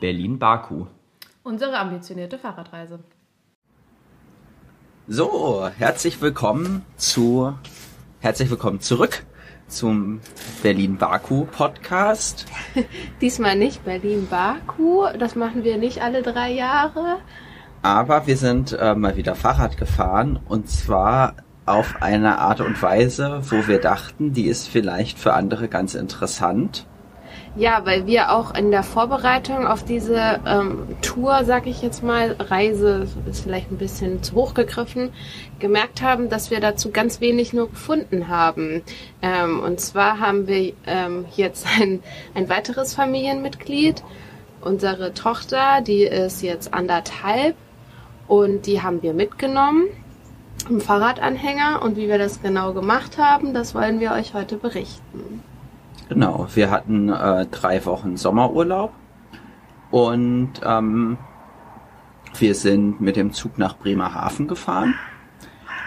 Berlin-Baku. Unsere ambitionierte Fahrradreise. So, herzlich willkommen zu herzlich willkommen zurück zum Berlin-Baku-Podcast. Diesmal nicht Berlin-Baku, das machen wir nicht alle drei Jahre. Aber wir sind äh, mal wieder Fahrrad gefahren und zwar auf eine Art und Weise, wo wir dachten, die ist vielleicht für andere ganz interessant. Ja, weil wir auch in der Vorbereitung auf diese ähm, Tour, sag ich jetzt mal, Reise ist vielleicht ein bisschen zu hoch gegriffen, gemerkt haben, dass wir dazu ganz wenig nur gefunden haben. Ähm, und zwar haben wir ähm, jetzt ein, ein weiteres Familienmitglied, unsere Tochter, die ist jetzt anderthalb und die haben wir mitgenommen im Fahrradanhänger und wie wir das genau gemacht haben, das wollen wir euch heute berichten. Genau, wir hatten äh, drei Wochen Sommerurlaub und ähm, wir sind mit dem Zug nach Bremerhaven gefahren.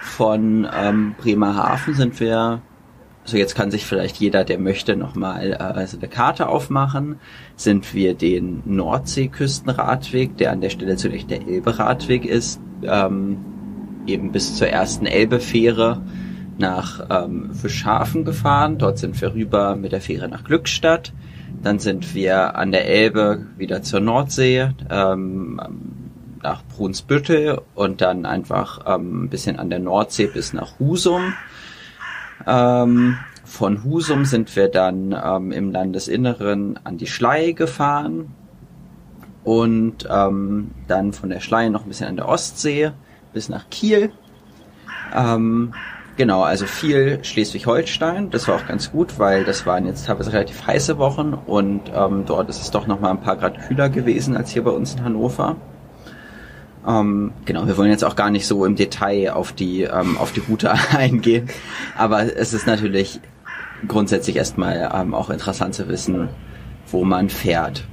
Von ähm, Bremerhaven sind wir, also jetzt kann sich vielleicht jeder, der möchte, nochmal äh, so eine Karte aufmachen, sind wir den Nordseeküstenradweg, der an der Stelle zunächst der Elbe-Radweg ist, ähm, eben bis zur ersten Elbe-Fähre nach ähm, Fischhafen gefahren. Dort sind wir rüber mit der Fähre nach Glückstadt. Dann sind wir an der Elbe wieder zur Nordsee, ähm, nach Brunsbüttel und dann einfach ähm, ein bisschen an der Nordsee bis nach Husum. Ähm, von Husum sind wir dann ähm, im Landesinneren an die Schlei gefahren und ähm, dann von der Schlei noch ein bisschen an der Ostsee bis nach Kiel. Ähm, Genau, also viel Schleswig-Holstein. Das war auch ganz gut, weil das waren jetzt teilweise relativ heiße Wochen und ähm, dort ist es doch noch mal ein paar Grad kühler gewesen als hier bei uns in Hannover. Ähm, genau, wir wollen jetzt auch gar nicht so im Detail auf die ähm, auf die Route eingehen, aber es ist natürlich grundsätzlich erstmal ähm, auch interessant zu wissen, wo man fährt.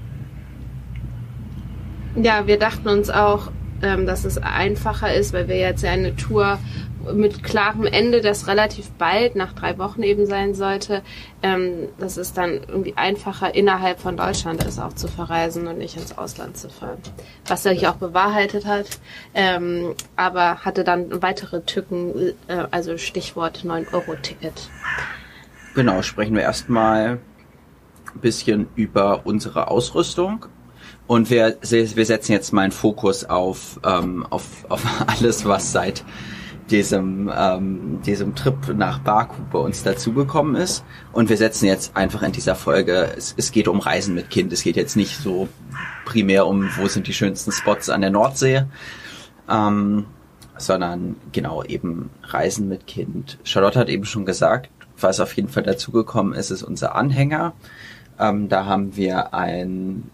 Ja, wir dachten uns auch, ähm, dass es einfacher ist, weil wir jetzt ja eine Tour mit klarem Ende, das relativ bald nach drei Wochen eben sein sollte, ähm, dass es dann irgendwie einfacher innerhalb von Deutschland ist, auch zu verreisen und nicht ins Ausland zu fahren. Was sich auch bewahrheitet hat, ähm, aber hatte dann weitere Tücken, äh, also Stichwort 9-Euro-Ticket. Genau, sprechen wir erstmal ein bisschen über unsere Ausrüstung. Und wir, wir setzen jetzt mal einen Fokus auf, ähm, auf, auf alles, was seit diesem, ähm, diesem Trip nach Baku bei uns dazugekommen ist. Und wir setzen jetzt einfach in dieser Folge, es, es geht um Reisen mit Kind. Es geht jetzt nicht so primär um, wo sind die schönsten Spots an der Nordsee, ähm, sondern genau eben Reisen mit Kind. Charlotte hat eben schon gesagt, was auf jeden Fall dazugekommen ist, ist unser Anhänger. Ähm, da haben wir ein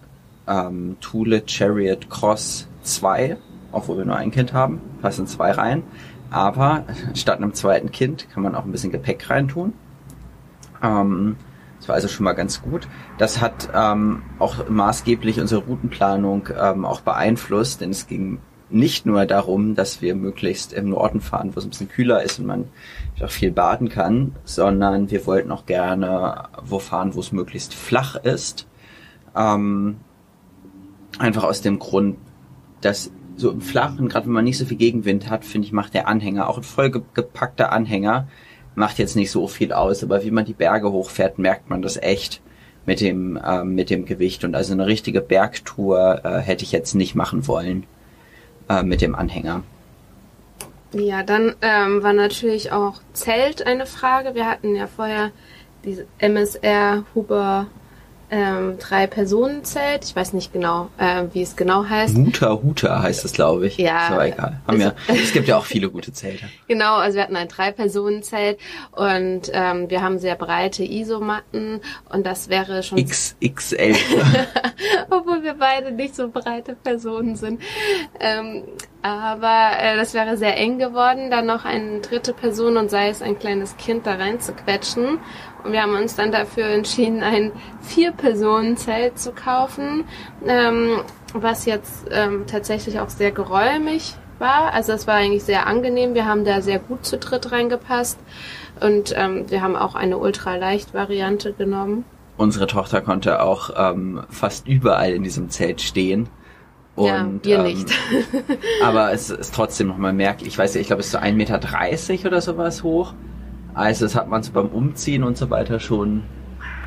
ähm, Thule Chariot Cross 2, obwohl wir nur ein Kind haben, passen zwei rein. Aber statt einem zweiten Kind kann man auch ein bisschen Gepäck reintun. Ähm, das war also schon mal ganz gut. Das hat ähm, auch maßgeblich unsere Routenplanung ähm, auch beeinflusst, denn es ging nicht nur darum, dass wir möglichst im Norden fahren, wo es ein bisschen kühler ist und man auch viel baden kann, sondern wir wollten auch gerne wo fahren, wo es möglichst flach ist. Ähm, einfach aus dem Grund, dass so im Flachen, gerade wenn man nicht so viel Gegenwind hat, finde ich, macht der Anhänger, auch ein vollgepackter Anhänger, macht jetzt nicht so viel aus, aber wie man die Berge hochfährt, merkt man das echt mit dem, äh, mit dem Gewicht. Und also eine richtige Bergtour äh, hätte ich jetzt nicht machen wollen äh, mit dem Anhänger. Ja, dann ähm, war natürlich auch Zelt eine Frage. Wir hatten ja vorher diese MSR Huber ähm, Drei-Personen-Zelt. Ich weiß nicht genau, äh, wie es genau heißt. Huta Huta heißt es, glaube ich. Ja. Ist aber egal. Haben ja, es gibt ja auch viele gute Zelte. Genau, also wir hatten ein Drei-Personen-Zelt und ähm, wir haben sehr breite Isomatten und das wäre schon... XXL. Obwohl wir beide nicht so breite Personen sind. Ähm, aber äh, das wäre sehr eng geworden, da noch eine dritte Person und sei es ein kleines Kind da rein zu quetschen. Und wir haben uns dann dafür entschieden, ein Vier-Personen-Zelt zu kaufen, ähm, was jetzt ähm, tatsächlich auch sehr geräumig war. Also es war eigentlich sehr angenehm. Wir haben da sehr gut zu dritt reingepasst und ähm, wir haben auch eine ultraleicht Variante genommen. unsere Tochter konnte auch ähm, fast überall in diesem Zelt stehen. Und, ja, wir ähm, nicht. aber es ist trotzdem nochmal merklich. Ich weiß nicht, ich glaube, es ist so 1,30 Meter oder sowas hoch. Also das hat man so beim Umziehen und so weiter schon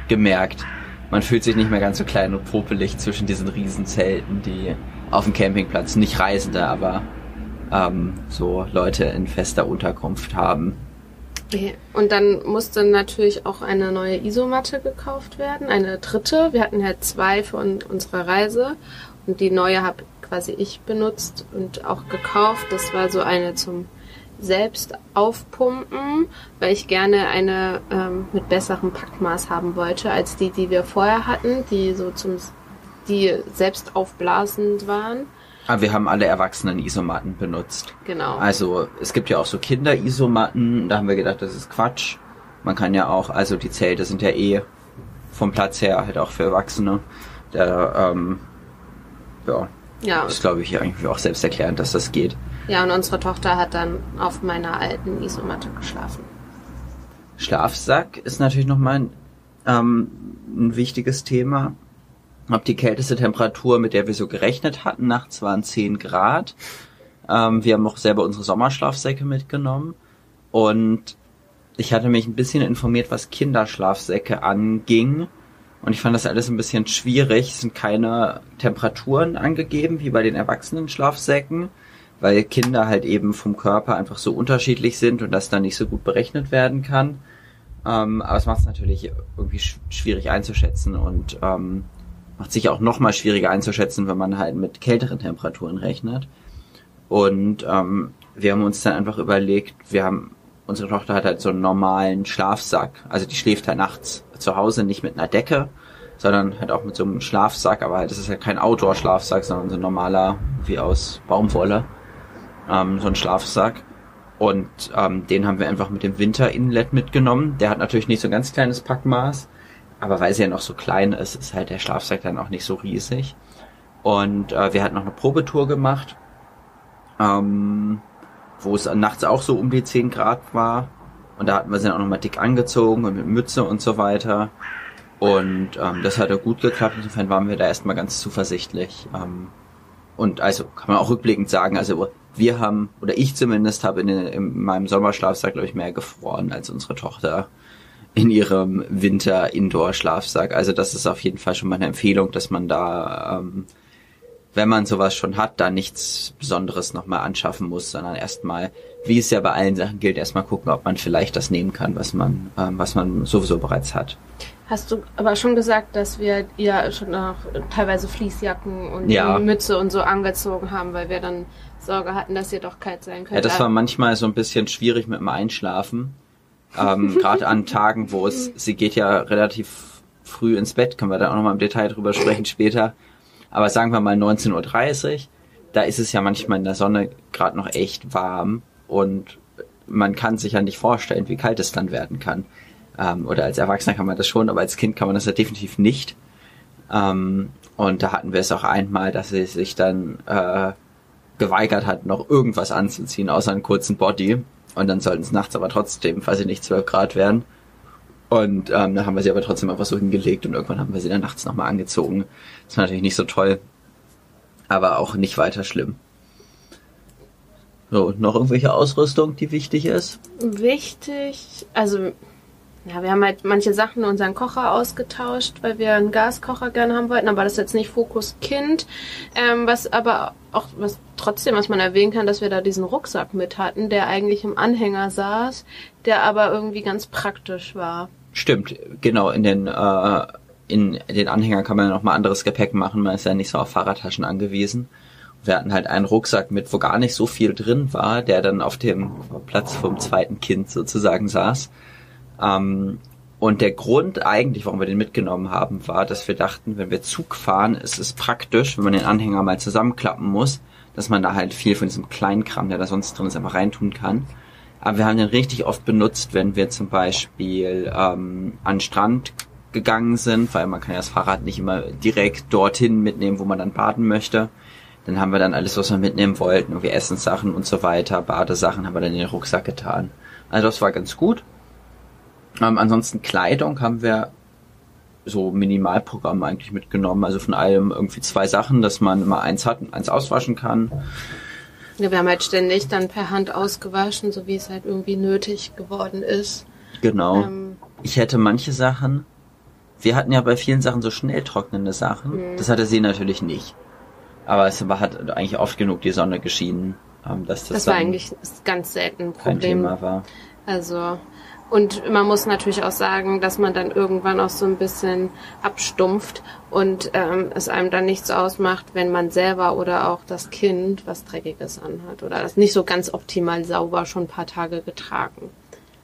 gemerkt. Man fühlt sich nicht mehr ganz so klein und popelig zwischen diesen Riesenzelten, die auf dem Campingplatz nicht Reisende, aber ähm, so Leute in fester Unterkunft haben. Und dann musste natürlich auch eine neue Isomatte gekauft werden, eine dritte. Wir hatten ja zwei von unserer Reise und die neue habe quasi ich benutzt und auch gekauft. Das war so eine zum selbst aufpumpen, weil ich gerne eine ähm, mit besserem Packmaß haben wollte als die, die wir vorher hatten, die so zum die selbst aufblasend waren. Aber wir haben alle erwachsenen Isomatten benutzt. Genau. Also es gibt ja auch so Kinder-Isomatten, da haben wir gedacht, das ist Quatsch. Man kann ja auch, also die Zelte sind ja eh vom Platz her halt auch für Erwachsene. Da, ähm, ja, ja. ist glaube ich eigentlich auch selbst erklärend, dass das geht. Ja, und unsere Tochter hat dann auf meiner alten Isomatte geschlafen. Schlafsack ist natürlich nochmal ein, ähm, ein wichtiges Thema. Ob die kälteste Temperatur, mit der wir so gerechnet hatten, nachts waren 10 Grad. Ähm, wir haben auch selber unsere Sommerschlafsäcke mitgenommen. Und ich hatte mich ein bisschen informiert, was Kinderschlafsäcke anging. Und ich fand das alles ein bisschen schwierig. Es sind keine Temperaturen angegeben, wie bei den erwachsenen Schlafsäcken weil Kinder halt eben vom Körper einfach so unterschiedlich sind und das dann nicht so gut berechnet werden kann. Ähm, aber es macht es natürlich irgendwie sch schwierig einzuschätzen und ähm, macht sich auch noch mal schwieriger einzuschätzen, wenn man halt mit kälteren Temperaturen rechnet. Und ähm, wir haben uns dann einfach überlegt, wir haben unsere Tochter hat halt so einen normalen Schlafsack, also die schläft halt nachts zu Hause nicht mit einer Decke, sondern halt auch mit so einem Schlafsack, aber halt, das ist halt kein Outdoor-Schlafsack, sondern so ein normaler, wie aus Baumwolle ähm, so ein Schlafsack. Und ähm, den haben wir einfach mit dem Winter-Inlet mitgenommen. Der hat natürlich nicht so ein ganz kleines Packmaß, aber weil sie ja noch so klein ist, ist halt der Schlafsack dann auch nicht so riesig. Und äh, wir hatten noch eine Probetour gemacht, ähm, wo es nachts auch so um die 10 Grad war. Und da hatten wir sie dann auch nochmal dick angezogen und mit Mütze und so weiter. Und ähm, das hat ja gut geklappt. Insofern waren wir da erstmal ganz zuversichtlich. Ähm, und also kann man auch rückblickend sagen, also wir haben, oder ich zumindest habe in, in meinem Sommerschlafsack, glaube ich, mehr gefroren als unsere Tochter in ihrem Winter-Indoor-Schlafsack. Also das ist auf jeden Fall schon mal eine Empfehlung, dass man da, ähm, wenn man sowas schon hat, da nichts Besonderes nochmal anschaffen muss, sondern erstmal, wie es ja bei allen Sachen gilt, erstmal gucken, ob man vielleicht das nehmen kann, was man, ähm, was man sowieso bereits hat. Hast du aber schon gesagt, dass wir ja schon noch teilweise Fließjacken und ja. Mütze und so angezogen haben, weil wir dann Sorge hatten, dass ihr doch kalt sein könnte. Ja, das war manchmal so ein bisschen schwierig mit dem Einschlafen. Ähm, Gerade an Tagen, wo es, sie geht ja relativ früh ins Bett, können wir da auch nochmal im Detail drüber sprechen später. Aber sagen wir mal 19.30 Uhr, da ist es ja manchmal in der Sonne gerade noch echt warm und man kann sich ja nicht vorstellen, wie kalt es dann werden kann. Ähm, oder als Erwachsener kann man das schon, aber als Kind kann man das ja definitiv nicht. Ähm, und da hatten wir es auch einmal, dass sie sich dann äh, geweigert hat, noch irgendwas anzuziehen, außer einen kurzen Body. Und dann sollten es nachts aber trotzdem, falls sie nicht 12 Grad werden. Und ähm, dann haben wir sie aber trotzdem einfach so hingelegt und irgendwann haben wir sie dann nachts nochmal angezogen. Das war natürlich nicht so toll, aber auch nicht weiter schlimm. So, noch irgendwelche Ausrüstung, die wichtig ist? Wichtig, also ja, wir haben halt manche Sachen in unseren Kocher ausgetauscht, weil wir einen Gaskocher gerne haben wollten, aber das ist jetzt nicht Fokus Kind. Ähm, was aber auch, was trotzdem, was man erwähnen kann, dass wir da diesen Rucksack mit hatten, der eigentlich im Anhänger saß, der aber irgendwie ganz praktisch war. Stimmt, genau, in den, äh, in den Anhänger kann man ja nochmal anderes Gepäck machen, man ist ja nicht so auf Fahrradtaschen angewiesen. Wir hatten halt einen Rucksack mit, wo gar nicht so viel drin war, der dann auf dem Platz vom zweiten Kind sozusagen saß. Ähm, und der Grund eigentlich, warum wir den mitgenommen haben, war, dass wir dachten, wenn wir Zug fahren, ist es praktisch, wenn man den Anhänger mal zusammenklappen muss, dass man da halt viel von diesem Kleinkram, der da sonst drin ist, einfach reintun kann. Aber wir haben den richtig oft benutzt, wenn wir zum Beispiel ähm, an den Strand gegangen sind, weil man kann ja das Fahrrad nicht immer direkt dorthin mitnehmen, wo man dann baden möchte. Dann haben wir dann alles, was wir mitnehmen wollten, irgendwie Essenssachen und so weiter, Badesachen, haben wir dann in den Rucksack getan. Also das war ganz gut. Ähm, ansonsten Kleidung haben wir so Minimalprogramm eigentlich mitgenommen. Also von allem irgendwie zwei Sachen, dass man immer eins hat und eins auswaschen kann. Ja, wir haben halt ständig dann per Hand ausgewaschen, so wie es halt irgendwie nötig geworden ist. Genau. Ähm, Ich hätte manche Sachen, wir hatten ja bei vielen Sachen so schnell trocknende Sachen. Mhm. Das hatte sie natürlich nicht. Aber es war, hat eigentlich oft genug die Sonne geschienen, ähm, dass das, das war eigentlich ganz selten ein kein Problem. Thema war. Also, und man muss natürlich auch sagen, dass man dann irgendwann auch so ein bisschen abstumpft und ähm, es einem dann nichts ausmacht, wenn man selber oder auch das Kind was Dreckiges anhat oder das nicht so ganz optimal sauber schon ein paar Tage getragen.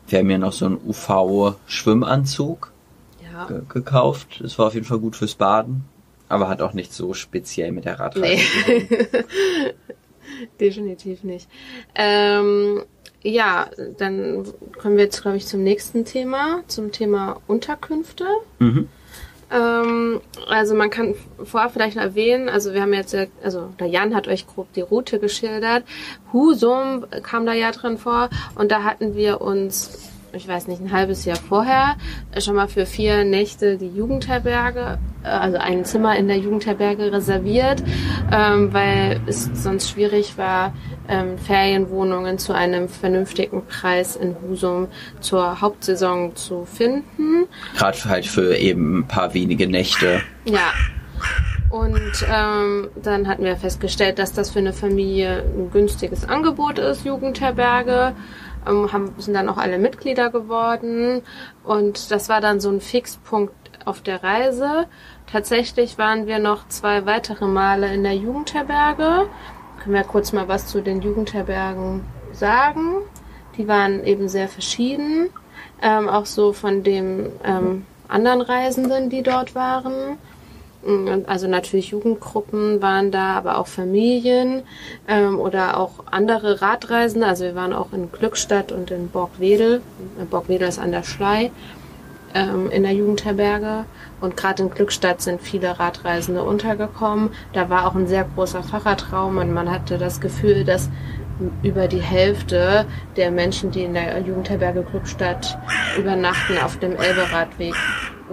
Wir haben ja noch so einen UV-Schwimmanzug Ja. ge gekauft. Das war auf jeden Fall gut fürs Baden. Aber hat auch nicht so speziell mit der Radreise Nee. Definitiv nicht. Ähm, ja, dann kommen wir jetzt, glaube ich, zum nächsten Thema, zum Thema Unterkünfte. Mhm. Ähm, also man kann vorab vielleicht noch erwähnen, also wir haben jetzt, also der Jan hat euch grob die Route geschildert. Husum kam da ja drin vor und da hatten wir uns, ich weiß nicht, ein halbes Jahr vorher schon mal für vier Nächte die Jugendherberge, äh, also ein Zimmer in der Jugendherberge reserviert, ähm, weil es sonst schwierig war, ähm, Ferienwohnungen zu einem vernünftigen Preis in Husum zur Hauptsaison zu finden. Gerade halt für eben ein paar wenige Nächte. Ja. Und ähm, dann hatten wir festgestellt, dass das für eine Familie ein günstiges Angebot ist, Jugendherberge. Ähm, haben, sind dann auch alle Mitglieder geworden. Und das war dann so ein Fixpunkt auf der Reise. Tatsächlich waren wir noch zwei weitere Male in der Jugendherberge. Können wir kurz mal was zu den Jugendherbergen sagen. Die waren eben sehr verschieden. Ähm, auch so von dem ähm, anderen Reisenden, die dort waren. Und Also natürlich Jugendgruppen waren da, aber auch Familien ähm, oder auch andere Radreisende. Also wir waren auch in Glückstadt und in Borgwedel. Äh, Borgwedel ist an der Schlei ähm, in der Jugendherberge. Und gerade in Glückstadt sind viele Radreisende untergekommen. Da war auch ein sehr großer Fahrradraum und man hatte das Gefühl, dass über die Hälfte der Menschen, die in der Jugendherberge Glückstadt übernachten, auf dem Elberadweg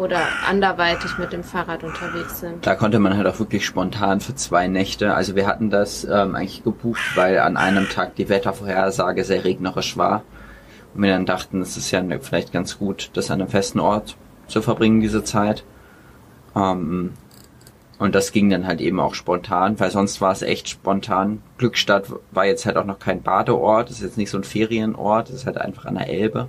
oder anderweitig mit dem Fahrrad unterwegs sind. Da konnte man halt auch wirklich spontan für zwei Nächte. Also wir hatten das ähm, eigentlich gebucht, weil an einem Tag die Wettervorhersage sehr regnerisch war. Und wir dann dachten, es ist ja vielleicht ganz gut, das an einem festen Ort zu verbringen, diese Zeit. Ähm, und das ging dann halt eben auch spontan, weil sonst war es echt spontan. Glückstadt war jetzt halt auch noch kein Badeort, ist jetzt nicht so ein Ferienort, ist halt einfach an der Elbe.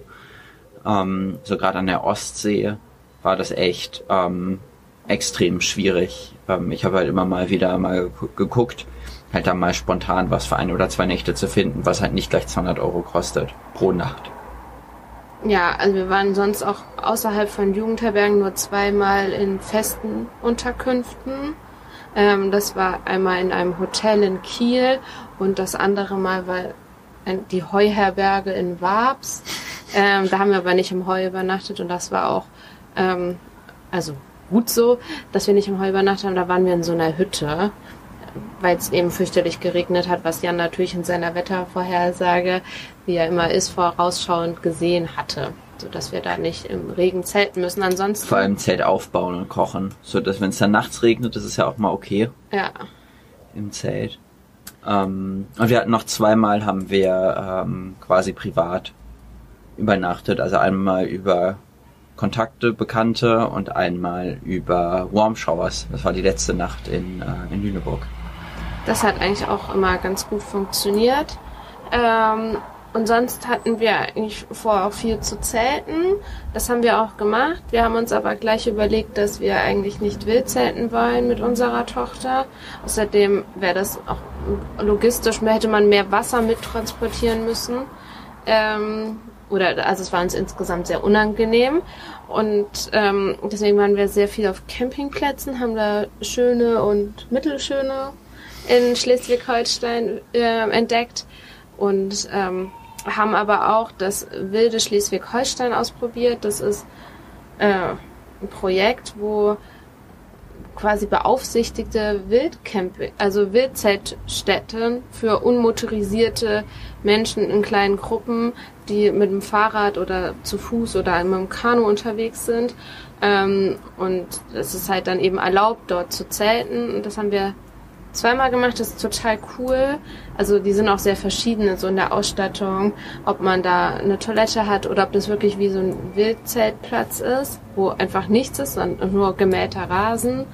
Ähm, so gerade an der Ostsee war das echt ähm, extrem schwierig. Ähm, ich habe halt immer mal wieder mal gegu- geguckt, halt da mal spontan was für ein oder zwei Nächte zu finden, was halt nicht gleich 200 Euro kostet pro Nacht. Ja, also wir waren sonst auch außerhalb von Jugendherbergen nur zweimal in festen Unterkünften. Ähm, das war einmal in einem Hotel in Kiel und das andere Mal war die Heuherberge in Wabs. Ähm, da haben wir aber nicht im Heu übernachtet und das war auch, ähm, also gut so, dass wir nicht im Heu übernachtet haben. Da waren wir in so einer Hütte, weil es eben fürchterlich geregnet hat, was Jan natürlich in seiner Wettervorhersage, wie er immer ist, vorausschauend gesehen hatte, sodass wir da nicht im Regen zelten müssen. Ansonsten, Vor allem Zelt aufbauen und kochen, so dass wenn es dann nachts regnet, das ist ja auch mal okay ja, im Zelt. Ähm, und wir hatten noch zweimal haben wir ähm, quasi privat übernachtet, also einmal über Kontakte, Bekannte und einmal über Warm Showers. Das war die letzte Nacht in, äh, in Lüneburg. das hat eigentlich auch immer ganz gut funktioniert. Ähm, und sonst hatten wir eigentlich vor, auch viel zu zelten. Das haben wir auch gemacht. Wir haben uns aber gleich überlegt, dass wir eigentlich nicht wild zelten wollen mit unserer Tochter. Außerdem wäre das auch logistisch, hätte man mehr Wasser mittransportieren müssen. Ähm, oder also es war uns insgesamt sehr unangenehm. Und ähm, deswegen waren wir sehr viel auf Campingplätzen, haben da schöne und mittelschöne in Schleswig-Holstein äh, entdeckt und ähm, haben aber auch das wilde Schleswig-Holstein ausprobiert. Das ist äh, ein Projekt, wo quasi beaufsichtigte Wildcamping, also Wildzeltstätten für unmotorisierte Menschen in kleinen Gruppen, die mit dem Fahrrad oder zu Fuß oder mit dem Kanu unterwegs sind. Ähm, und es ist halt dann eben erlaubt, dort zu zelten. Und das haben wir zweimal gemacht, das ist total cool. Also die sind auch sehr verschieden so in der Ausstattung, ob man da eine Toilette hat oder ob das wirklich wie so ein Wildzeltplatz ist, wo einfach nichts ist, sondern nur gemähter Rasen.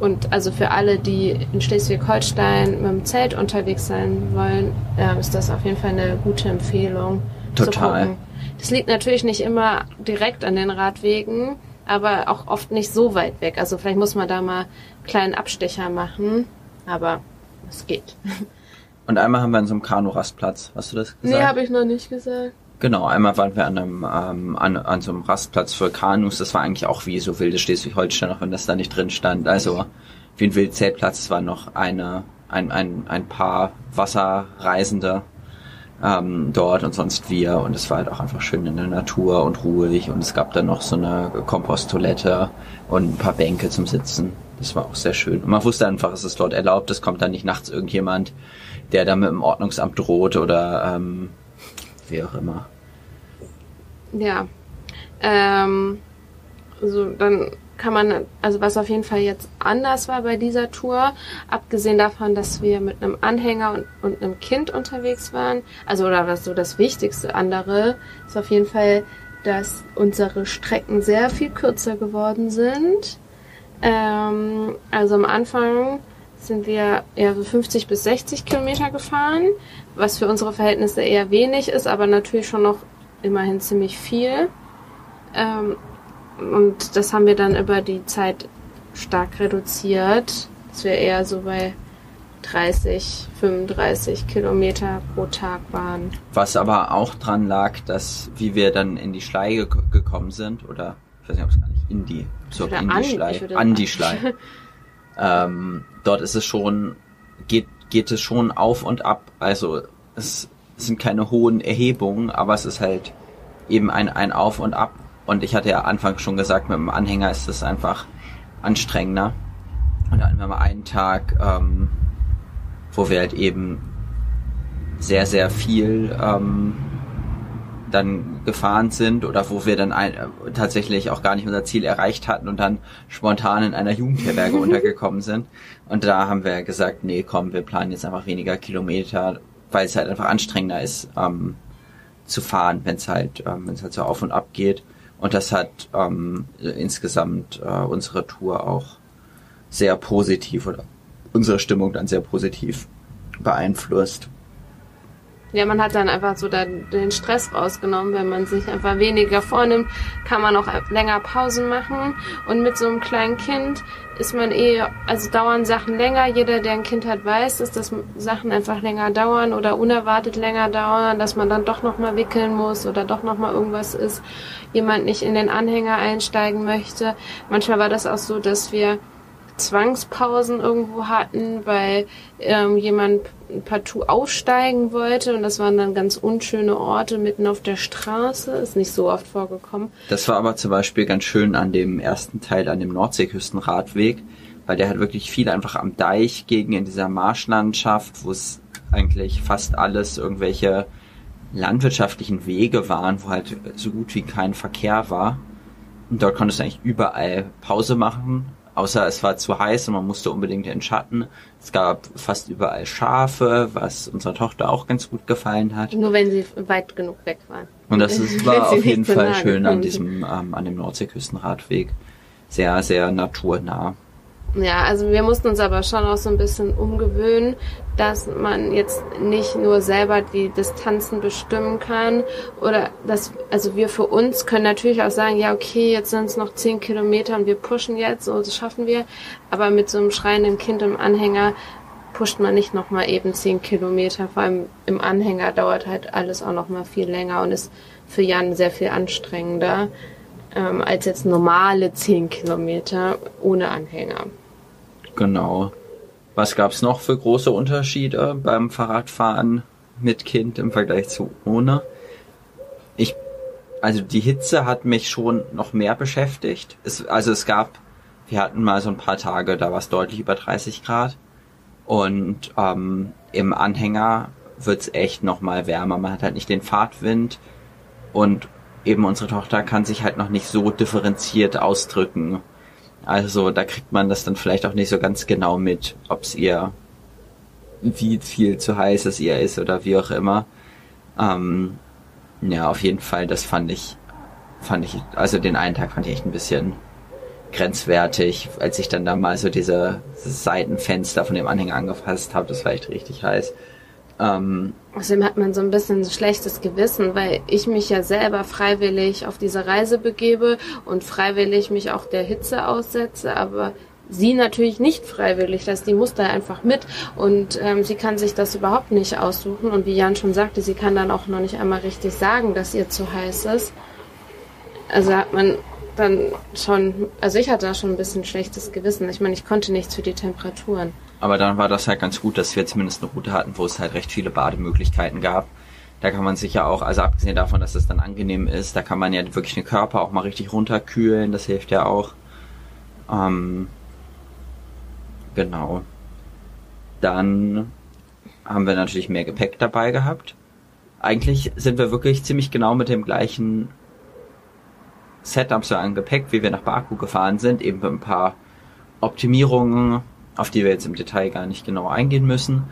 Und also für alle, die in Schleswig-Holstein mit dem Zelt unterwegs sein wollen, äh, ist das auf jeden Fall eine gute Empfehlung. Total. Das liegt natürlich nicht immer direkt an den Radwegen, aber auch oft nicht so weit weg. Also vielleicht muss man da mal einen kleinen Abstecher machen, aber es geht. Und einmal haben wir an so einem Kanu-Rastplatz. Hast du das gesagt? Nee, habe ich noch nicht gesagt. Genau, einmal waren wir an einem ähm, an, an so einem Rastplatz für Kanus. Das war eigentlich auch wie so wilde Schleswig-Holstein, auch wenn das da nicht drin stand. Also wie ein Wildzeltplatz. Es war noch eine ein, ein, ein paar Wasserreisende ähm, dort und sonst wir. Und es war halt auch einfach schön in der Natur und ruhig. Und es gab dann noch so eine Komposttoilette und ein paar Bänke zum Sitzen. Das war auch sehr schön. Und man wusste einfach, es ist dort erlaubt. Es kommt dann nicht nachts irgendjemand, der da mit dem Ordnungsamt droht oder ähm, wie auch immer. Ja. Ähm, so, dann kann man, also was auf jeden Fall jetzt anders war bei dieser Tour, abgesehen davon, dass wir mit einem Anhänger und, und einem Kind unterwegs waren, also oder was so das wichtigste andere, ist auf jeden Fall, dass unsere Strecken sehr viel kürzer geworden sind. Ähm, also am Anfang sind wir eher so 50 bis 60 Kilometer gefahren, was für unsere Verhältnisse eher wenig ist, aber natürlich schon noch immerhin ziemlich viel. Ähm, und das haben wir dann über die Zeit stark reduziert, dass wir eher so bei 30, 35 Kilometer pro Tag waren. Was aber auch dran lag, dass wie wir dann in die Schlei ge gekommen sind, oder ich weiß nicht, ob es gar nicht in die, so in die an, Schlei, an die Schlei. ähm, dort ist es schon, geht, geht es schon auf und ab. Also es sind keine hohen Erhebungen, aber es ist halt eben ein, ein Auf und Ab. Und ich hatte ja anfangs schon gesagt, mit dem Anhänger ist es einfach anstrengender. Und dann haben wir mal einen Tag, ähm, wo wir halt eben sehr, sehr viel ähm, dann gefahren sind oder wo wir dann ein, äh, tatsächlich auch gar nicht unser Ziel erreicht hatten und dann spontan in einer Jugendherberge untergekommen sind. Und da haben wir gesagt, nee, komm, wir planen jetzt einfach weniger Kilometer, weil es halt einfach anstrengender ist ähm, zu fahren, wenn es halt, ähm, wenn es halt so auf und ab geht. Und das hat ähm, insgesamt äh, unsere Tour auch sehr positiv oder unsere Stimmung dann sehr positiv beeinflusst. Ja, man hat dann einfach so dann den Stress rausgenommen, wenn man sich einfach weniger vornimmt, kann man auch länger Pausen machen. Und mit so einem kleinen Kind ist man eh, also dauern Sachen länger. Jeder, der ein Kind hat, weiß, dass das Sachen einfach länger dauern oder unerwartet länger dauern, dass man dann doch nochmal wickeln muss oder doch nochmal irgendwas ist, jemand nicht in den Anhänger einsteigen möchte. Manchmal war das auch so, dass wir Zwangspausen irgendwo hatten, weil ähm, jemand partout aussteigen wollte und das waren dann ganz unschöne Orte mitten auf der Straße. Ist nicht so oft vorgekommen. Das war aber zum Beispiel ganz schön an dem ersten Teil, an dem Nordseeküstenradweg, weil der hat wirklich viel einfach am Deich gegen in dieser Marschlandschaft, wo es eigentlich fast alles irgendwelche landwirtschaftlichen Wege waren, wo halt so gut wie kein Verkehr war. Und dort konntest du eigentlich überall Pause machen Außer es war zu heiß und man musste unbedingt in den Schatten. Es gab fast überall Schafe, was unserer Tochter auch ganz gut gefallen hat. Nur wenn sie weit genug weg waren. Und das ist, war auf jeden Fall schön an diesem, ähm, an dem Nordseeküstenradweg. Sehr, sehr naturnah. Ja, also wir mussten uns aber schon auch so ein bisschen umgewöhnen, dass man jetzt nicht nur selber die Distanzen bestimmen kann oder dass, also wir für uns können natürlich auch sagen, ja okay, jetzt sind es noch zehn Kilometer und wir pushen jetzt, so das schaffen wir, aber mit so einem schreienden Kind im Anhänger pusht man nicht nochmal eben zehn Kilometer, vor allem im Anhänger dauert halt alles auch nochmal viel länger und ist für Jan sehr viel anstrengender ähm, als jetzt normale zehn Kilometer ohne Anhänger. Genau. Was gab's noch für große Unterschiede beim Fahrradfahren mit Kind im Vergleich zu ohne? Ich, also die Hitze hat mich schon noch mehr beschäftigt. Es, also es gab, wir hatten mal so ein paar Tage, da war es deutlich über 30 Grad. Und ähm, im Anhänger wird's echt noch mal wärmer. Man hat halt nicht den Fahrtwind. und eben unsere Tochter kann sich halt noch nicht so differenziert ausdrücken. Also da kriegt man das dann vielleicht auch nicht so ganz genau mit, ob es ihr wie viel zu heiß es ihr ist oder wie auch immer. Ähm, ja, auf jeden Fall, das fand ich, fand ich, also den einen Tag fand ich echt ein bisschen grenzwertig, als ich dann da mal so diese Seitenfenster von dem Anhänger angefasst habe, das war echt richtig heiß. Ähm, Außerdem hat man so ein bisschen ein schlechtes Gewissen, weil ich mich ja selber freiwillig auf diese Reise begebe und freiwillig mich auch der Hitze aussetze, aber sie natürlich nicht freiwillig, dass die muss da einfach mit und ähm, sie kann sich das überhaupt nicht aussuchen und wie Jan schon sagte, sie kann dann auch noch nicht einmal richtig sagen, dass ihr zu heiß ist. Also hat man dann schon, also ich hatte da schon ein bisschen schlechtes Gewissen. Ich meine, ich konnte nichts für die Temperaturen. Aber dann war das halt ganz gut, dass wir zumindest eine Route hatten, wo es halt recht viele Bademöglichkeiten gab. Da kann man sich ja auch, also abgesehen davon, dass es dann angenehm ist, da kann man ja wirklich den Körper auch mal richtig runterkühlen, das hilft ja auch. Ähm, genau. Dann haben wir natürlich mehr Gepäck dabei gehabt. Eigentlich sind wir wirklich ziemlich genau mit dem gleichen Setup so an Gepäck, wie wir nach Baku gefahren sind, eben mit ein paar Optimierungen, auf die wir jetzt im Detail gar nicht genau eingehen müssen.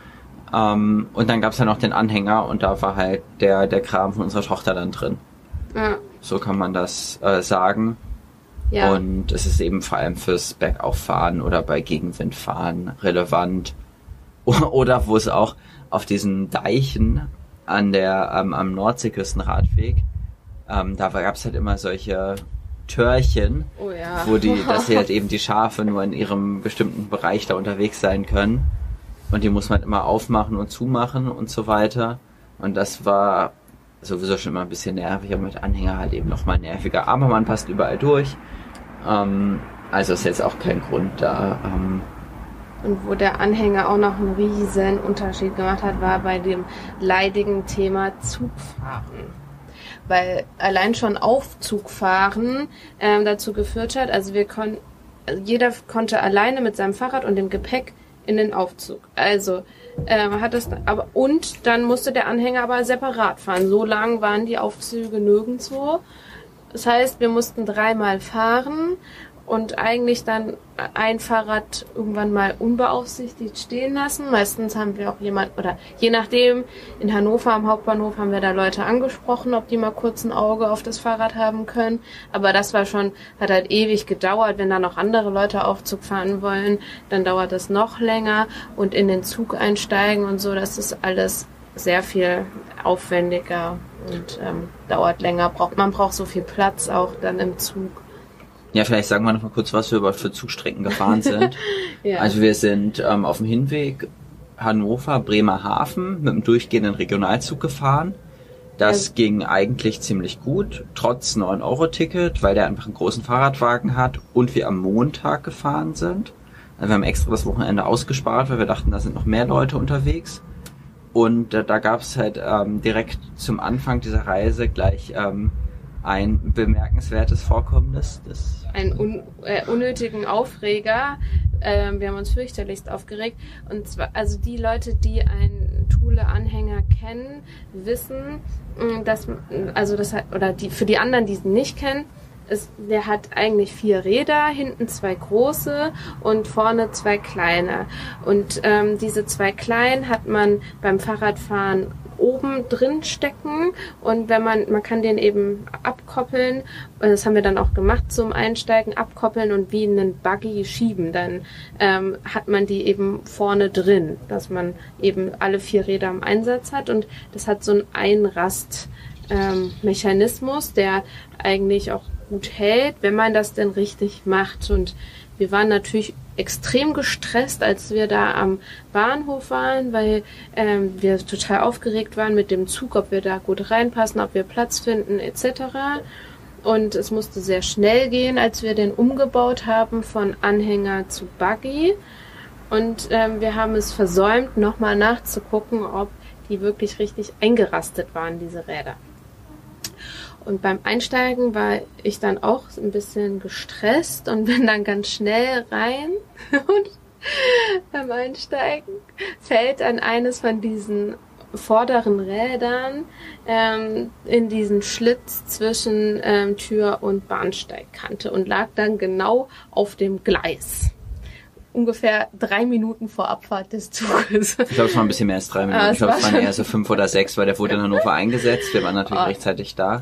Ähm, und dann gab es ja noch den Anhänger und da war halt der, der Kram von unserer Tochter dann drin. Ja. So kann man das äh, sagen. Ja. Und es ist eben vor allem fürs Bergauffahren oder bei Gegenwindfahren relevant. Oder wo es auch auf diesen Deichen an der, ähm, am Nordseeküstenradweg ähm, da gab es halt immer solche Törchen, oh ja. wo die, dass sie halt eben die Schafe nur in ihrem bestimmten Bereich da unterwegs sein können. Und die muss man immer aufmachen und zumachen und so weiter. Und das war sowieso schon immer ein bisschen nervig, aber mit Anhänger halt eben nochmal nerviger. Aber man passt überall durch. Ähm, also ist jetzt auch kein Grund da. Ähm, und wo der Anhänger auch noch einen riesen Unterschied gemacht hat, war bei dem leidigen Thema Zugfahren weil allein schon Aufzugfahren ähm, dazu geführt hat, also wir konnten, also jeder konnte alleine mit seinem Fahrrad und dem Gepäck in den Aufzug. Also ähm, hat das aber und dann musste der Anhänger aber separat fahren. So lang waren die Aufzüge nirgendwo. Das heißt, wir mussten dreimal fahren und eigentlich dann ein Fahrrad irgendwann mal unbeaufsichtigt stehen lassen. Meistens haben wir auch jemand, oder je nachdem, in Hannover am Hauptbahnhof haben wir da Leute angesprochen, ob die mal kurz ein Auge auf das Fahrrad haben können. Aber das war schon, hat halt ewig gedauert. Wenn da noch andere Leute Aufzug fahren wollen, dann dauert das noch länger. Und in den Zug einsteigen und so, das ist alles sehr viel aufwendiger und ähm, dauert länger. Braucht, man braucht so viel Platz auch dann im Zug. Ja, vielleicht sagen wir noch mal kurz, was wir überhaupt für Zugstrecken gefahren sind. ja. Also wir sind ähm, auf dem Hinweg Hannover, Bremerhaven mit einem durchgehenden Regionalzug gefahren. Das ja. ging eigentlich ziemlich gut, trotz 9-Euro-Ticket, weil der einfach einen großen Fahrradwagen hat und wir am Montag gefahren sind. Also wir haben extra das Wochenende ausgespart, weil wir dachten, da sind noch mehr Leute unterwegs. Und äh, da gab es halt ähm, direkt zum Anfang dieser Reise gleich ähm, ein bemerkenswertes Vorkommnis. Das Einen un äh, unnötigen Aufreger. Ähm, wir haben uns fürchterlichst aufgeregt. Und zwar, also die Leute, die einen Thule-Anhänger kennen, wissen, mm, dass, also das hat, oder die, für die anderen, die es nicht kennen, ist, der hat eigentlich vier Räder, hinten zwei große und vorne zwei kleine. Und ähm, diese zwei kleinen hat man beim Fahrradfahren oben drin stecken. Und wenn man, man kann den eben abkoppeln, das haben wir dann auch gemacht zum Einsteigen, abkoppeln und wie einen Buggy schieben, dann ähm, hat man die eben vorne drin, dass man eben alle vier Räder im Einsatz hat. Und das hat so einen Einrast ähm, Mechanismus, der eigentlich auch gut hält, wenn man das denn richtig macht. Und wir waren natürlich extrem gestresst, als wir da am Bahnhof waren, weil ähm, wir total aufgeregt waren mit dem Zug, ob wir da gut reinpassen, ob wir Platz finden etc. Und es musste sehr schnell gehen, als wir den umgebaut haben von Anhänger zu Buggy. Und ähm, wir haben es versäumt, nochmal nachzugucken, ob die wirklich richtig eingerastet waren, diese Räder. Und beim Einsteigen war ich dann auch ein bisschen gestresst und bin dann ganz schnell rein. Und beim Einsteigen fällt an eines von diesen vorderen Rädern ähm, in diesen Schlitz zwischen ähm, Tür und Bahnsteigkante und lag dann genau auf dem Gleis. Ungefähr drei Minuten vor Abfahrt des Zuges. Ich glaube, es war ein bisschen mehr als drei Minuten. Ah, ich glaube, es war waren eher so fünf oder sechs, weil der wurde in Hannover eingesetzt. Wir waren natürlich Oh. rechtzeitig da.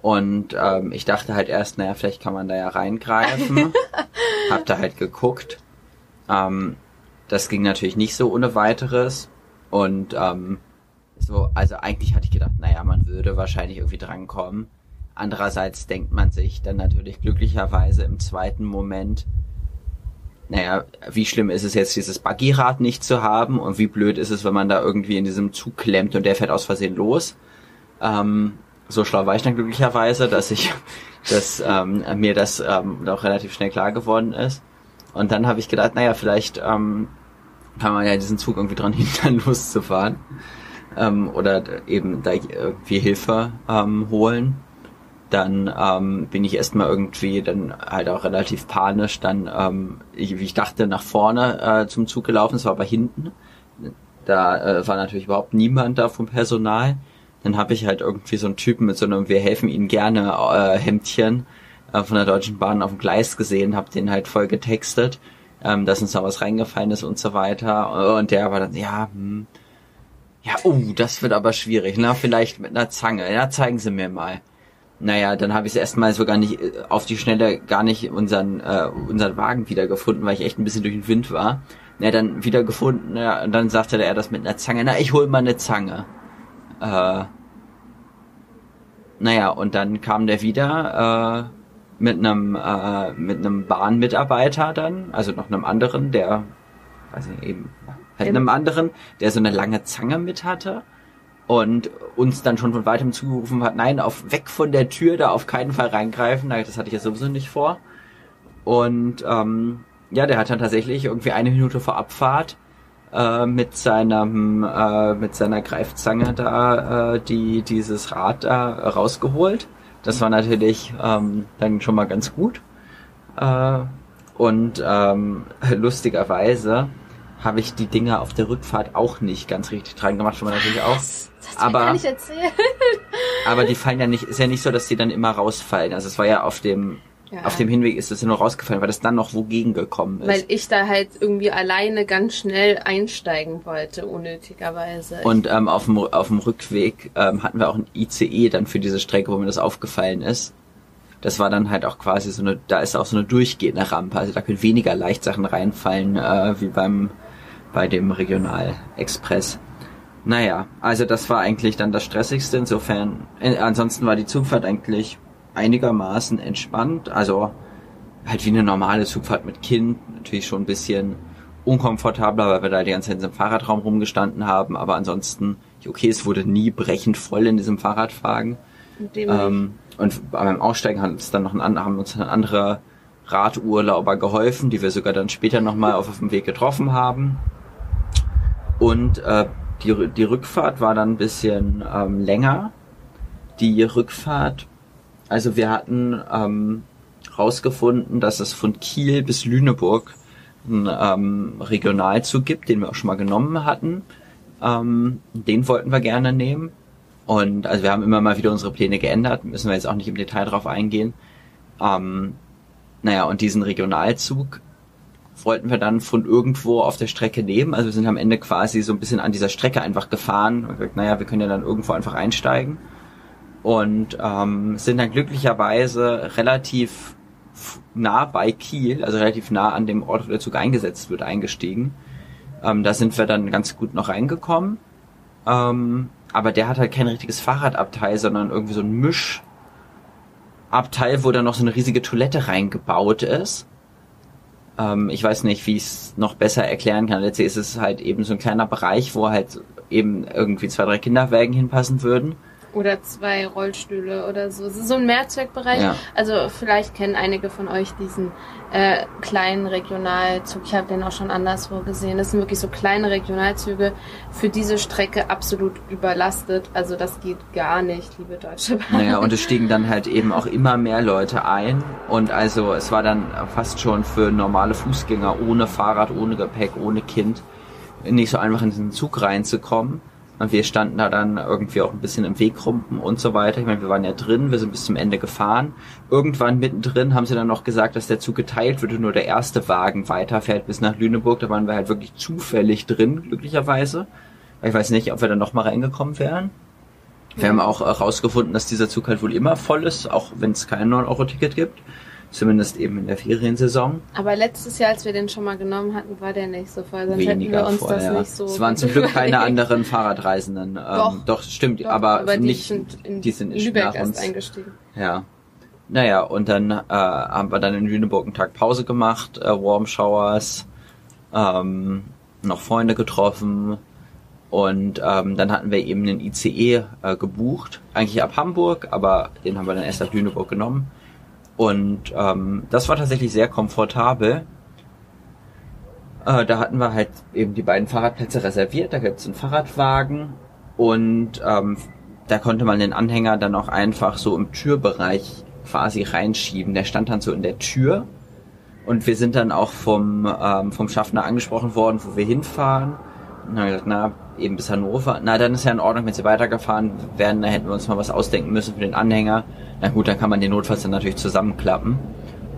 Und ähm, ich dachte halt erst, naja, vielleicht kann man da ja reingreifen. Hab da halt geguckt. Ähm, das ging natürlich nicht so ohne weiteres. Und ähm, so, also eigentlich hatte ich gedacht, naja, man würde wahrscheinlich irgendwie drankommen. Andererseits denkt man sich dann natürlich glücklicherweise im zweiten Moment, naja, wie schlimm ist es jetzt, dieses Buggyrad nicht zu haben und wie blöd ist es, wenn man da irgendwie in diesem Zug klemmt und der fährt aus Versehen los. Ähm, so schlau war ich dann glücklicherweise, dass ich, dass ähm, mir das ähm, doch relativ schnell klar geworden ist. Und dann habe ich gedacht, naja, vielleicht ähm, kann man ja diesen Zug irgendwie dran hindern, loszufahren. Ähm, oder eben da irgendwie Hilfe ähm, holen. Dann ähm, bin ich erstmal irgendwie dann halt auch relativ panisch dann, ähm, ich, wie ich dachte, nach vorne äh, zum Zug gelaufen. Es war aber hinten. Da äh, war natürlich überhaupt niemand da vom Personal. Dann habe ich halt irgendwie so einen Typen mit so einem Wir helfen Ihnen gerne äh, Hemdchen äh, von der Deutschen Bahn auf dem Gleis gesehen, habe den halt voll getextet, ähm, dass uns da was reingefallen ist und so weiter. Und der war dann, ja, hm, ja, oh, das wird aber schwierig, na, vielleicht mit einer Zange. Ja, zeigen Sie mir mal. Naja, dann habe ich es erstmal sogar nicht äh, auf die Schnelle gar nicht unseren äh, unseren Wagen wiedergefunden, weil ich echt ein bisschen durch den Wind war. Na, dann wiedergefunden, ja, und dann sagte er das mit einer Zange. Na, ich hol mal eine Zange. Äh, naja, und dann kam der wieder äh, mit einem äh, mit einem Bahnmitarbeiter dann, also noch einem anderen, der, weiß nicht, eben halt einem anderen, der so eine lange Zange mit hatte und uns dann schon von weitem zugerufen hat, nein, auf weg von der Tür, da auf keinen Fall reingreifen. Das hatte ich ja sowieso nicht vor. Und ähm, ja, der hat dann tatsächlich irgendwie eine Minute vor Abfahrt äh, mit seinem äh, mit seiner Greifzange da äh, die dieses Rad da rausgeholt. Das war natürlich ähm, dann schon mal ganz gut. Äh, und ähm, lustigerweise habe ich die Dinger auf der Rückfahrt auch nicht ganz richtig dran gemacht, schon mal natürlich auch. Das hast du Aber- gar nicht erzählt. Aber die fallen ja nicht, ist ja nicht so, dass die dann immer rausfallen. Also es war ja auf dem, Ja. auf dem Hinweg ist es ja nur rausgefallen, weil das dann noch wogegen gekommen ist. Weil ich da halt irgendwie alleine ganz schnell einsteigen wollte, unnötigerweise. Und ähm, auf, dem, auf dem Rückweg ähm, hatten wir auch ein ICE dann für diese Strecke, wo mir das aufgefallen ist. Das war dann halt auch quasi so eine, da ist auch so eine durchgehende Rampe, also da können weniger Leichtsachen reinfallen, äh, wie beim bei dem Regionalexpress. Naja, also das war eigentlich dann das Stressigste. Insofern, äh, ansonsten war die Zugfahrt eigentlich einigermaßen entspannt. Also halt wie eine normale Zugfahrt mit Kind. Natürlich schon ein bisschen unkomfortabler, weil wir da die ganze Zeit in diesem Fahrradraum rumgestanden haben. Aber ansonsten, okay, es wurde nie brechend voll in diesem Fahrradwagen. Dem Ähm, und beim Aussteigen hat uns dann noch ein, haben uns dann andere Radurlauber geholfen, die wir sogar dann später nochmal auf, auf dem Weg getroffen haben. Und äh, die, die Rückfahrt war dann ein bisschen ähm, länger. Die Rückfahrt, also wir hatten ähm, rausgefunden, dass es von Kiel bis Lüneburg einen ähm, Regionalzug gibt, den wir auch schon mal genommen hatten. Ähm, den wollten wir gerne nehmen. Und also wir haben immer mal wieder unsere Pläne geändert, müssen wir jetzt auch nicht im Detail drauf eingehen. Ähm, naja, und diesen Regionalzug wollten wir dann von irgendwo auf der Strecke nehmen. Also wir sind am Ende quasi so ein bisschen an dieser Strecke einfach gefahren und gesagt, naja, wir können ja dann irgendwo einfach einsteigen. Und ähm, sind dann glücklicherweise relativ nah bei Kiel, also relativ nah an dem Ort, wo der Zug eingesetzt wird, eingestiegen. Ähm, da sind wir dann ganz gut noch reingekommen. Ähm, aber der hat halt kein richtiges Fahrradabteil, sondern irgendwie so ein Mischabteil, wo dann noch so eine riesige Toilette reingebaut ist. Ähm, ich weiß nicht, wie ich es noch besser erklären kann. Letztlich ist es halt eben so ein kleiner Bereich, wo halt eben irgendwie zwei, drei Kinderwägen hinpassen würden. Oder zwei Rollstühle oder so. Es ist so ein Mehrzweckbereich. Ja. Also vielleicht kennen einige von euch diesen äh, kleinen Regionalzug. Ich habe den auch schon anderswo gesehen. Das sind wirklich so kleine Regionalzüge für diese Strecke absolut überlastet. Also das geht gar nicht, liebe Deutsche Bahn. Naja, und es stiegen dann halt eben auch immer mehr Leute ein. Und also es war dann fast schon für normale Fußgänger ohne Fahrrad, ohne Gepäck, ohne Kind nicht so einfach in diesen Zug reinzukommen. Und wir standen da dann irgendwie auch ein bisschen im Weg rum und so weiter. Ich meine, wir waren ja drin, wir sind bis zum Ende gefahren. Irgendwann mittendrin haben sie dann noch gesagt, dass der Zug geteilt wird und nur der erste Wagen weiterfährt bis nach Lüneburg. Da waren wir halt wirklich zufällig drin, glücklicherweise. Ich weiß nicht, ob wir dann nochmal reingekommen wären. Wir haben auch herausgefunden, dass dieser Zug halt wohl immer voll ist, auch wenn es kein 9-Euro-Ticket gibt. Zumindest eben in der Feriensaison. Aber letztes Jahr, als wir den schon mal genommen hatten, war der nicht so voll. Sonst Weniger hätten wir uns das nicht so. Es waren zum Glück keine anderen Fahrradreisenden. Ähm, Doch. doch, stimmt, Doch, aber, die nicht, sind in, die sind in Lübeck erst eingestiegen. Ja. Naja, und dann äh, haben wir dann in Lüneburg einen Tag Pause gemacht, äh, Warm Showers, ähm, noch Freunde getroffen und ähm, dann hatten wir eben einen ICE äh, gebucht, eigentlich ab Hamburg, aber den haben wir dann erst ab Lüneburg genommen. Und ähm, das war tatsächlich sehr komfortabel. Äh, da hatten wir halt eben die beiden Fahrradplätze reserviert, da gibt's einen Fahrradwagen und ähm, da konnte man den Anhänger dann auch einfach so im Türbereich quasi reinschieben. Der stand dann so in der Tür und wir sind dann auch vom, ähm, vom Schaffner angesprochen worden, wo wir hinfahren. Dann haben wir gesagt, na, eben bis Hannover. Na, dann ist ja in Ordnung, wenn sie weitergefahren wären, da hätten wir uns mal was ausdenken müssen für den Anhänger. Na gut, dann kann man den notfalls dann natürlich zusammenklappen.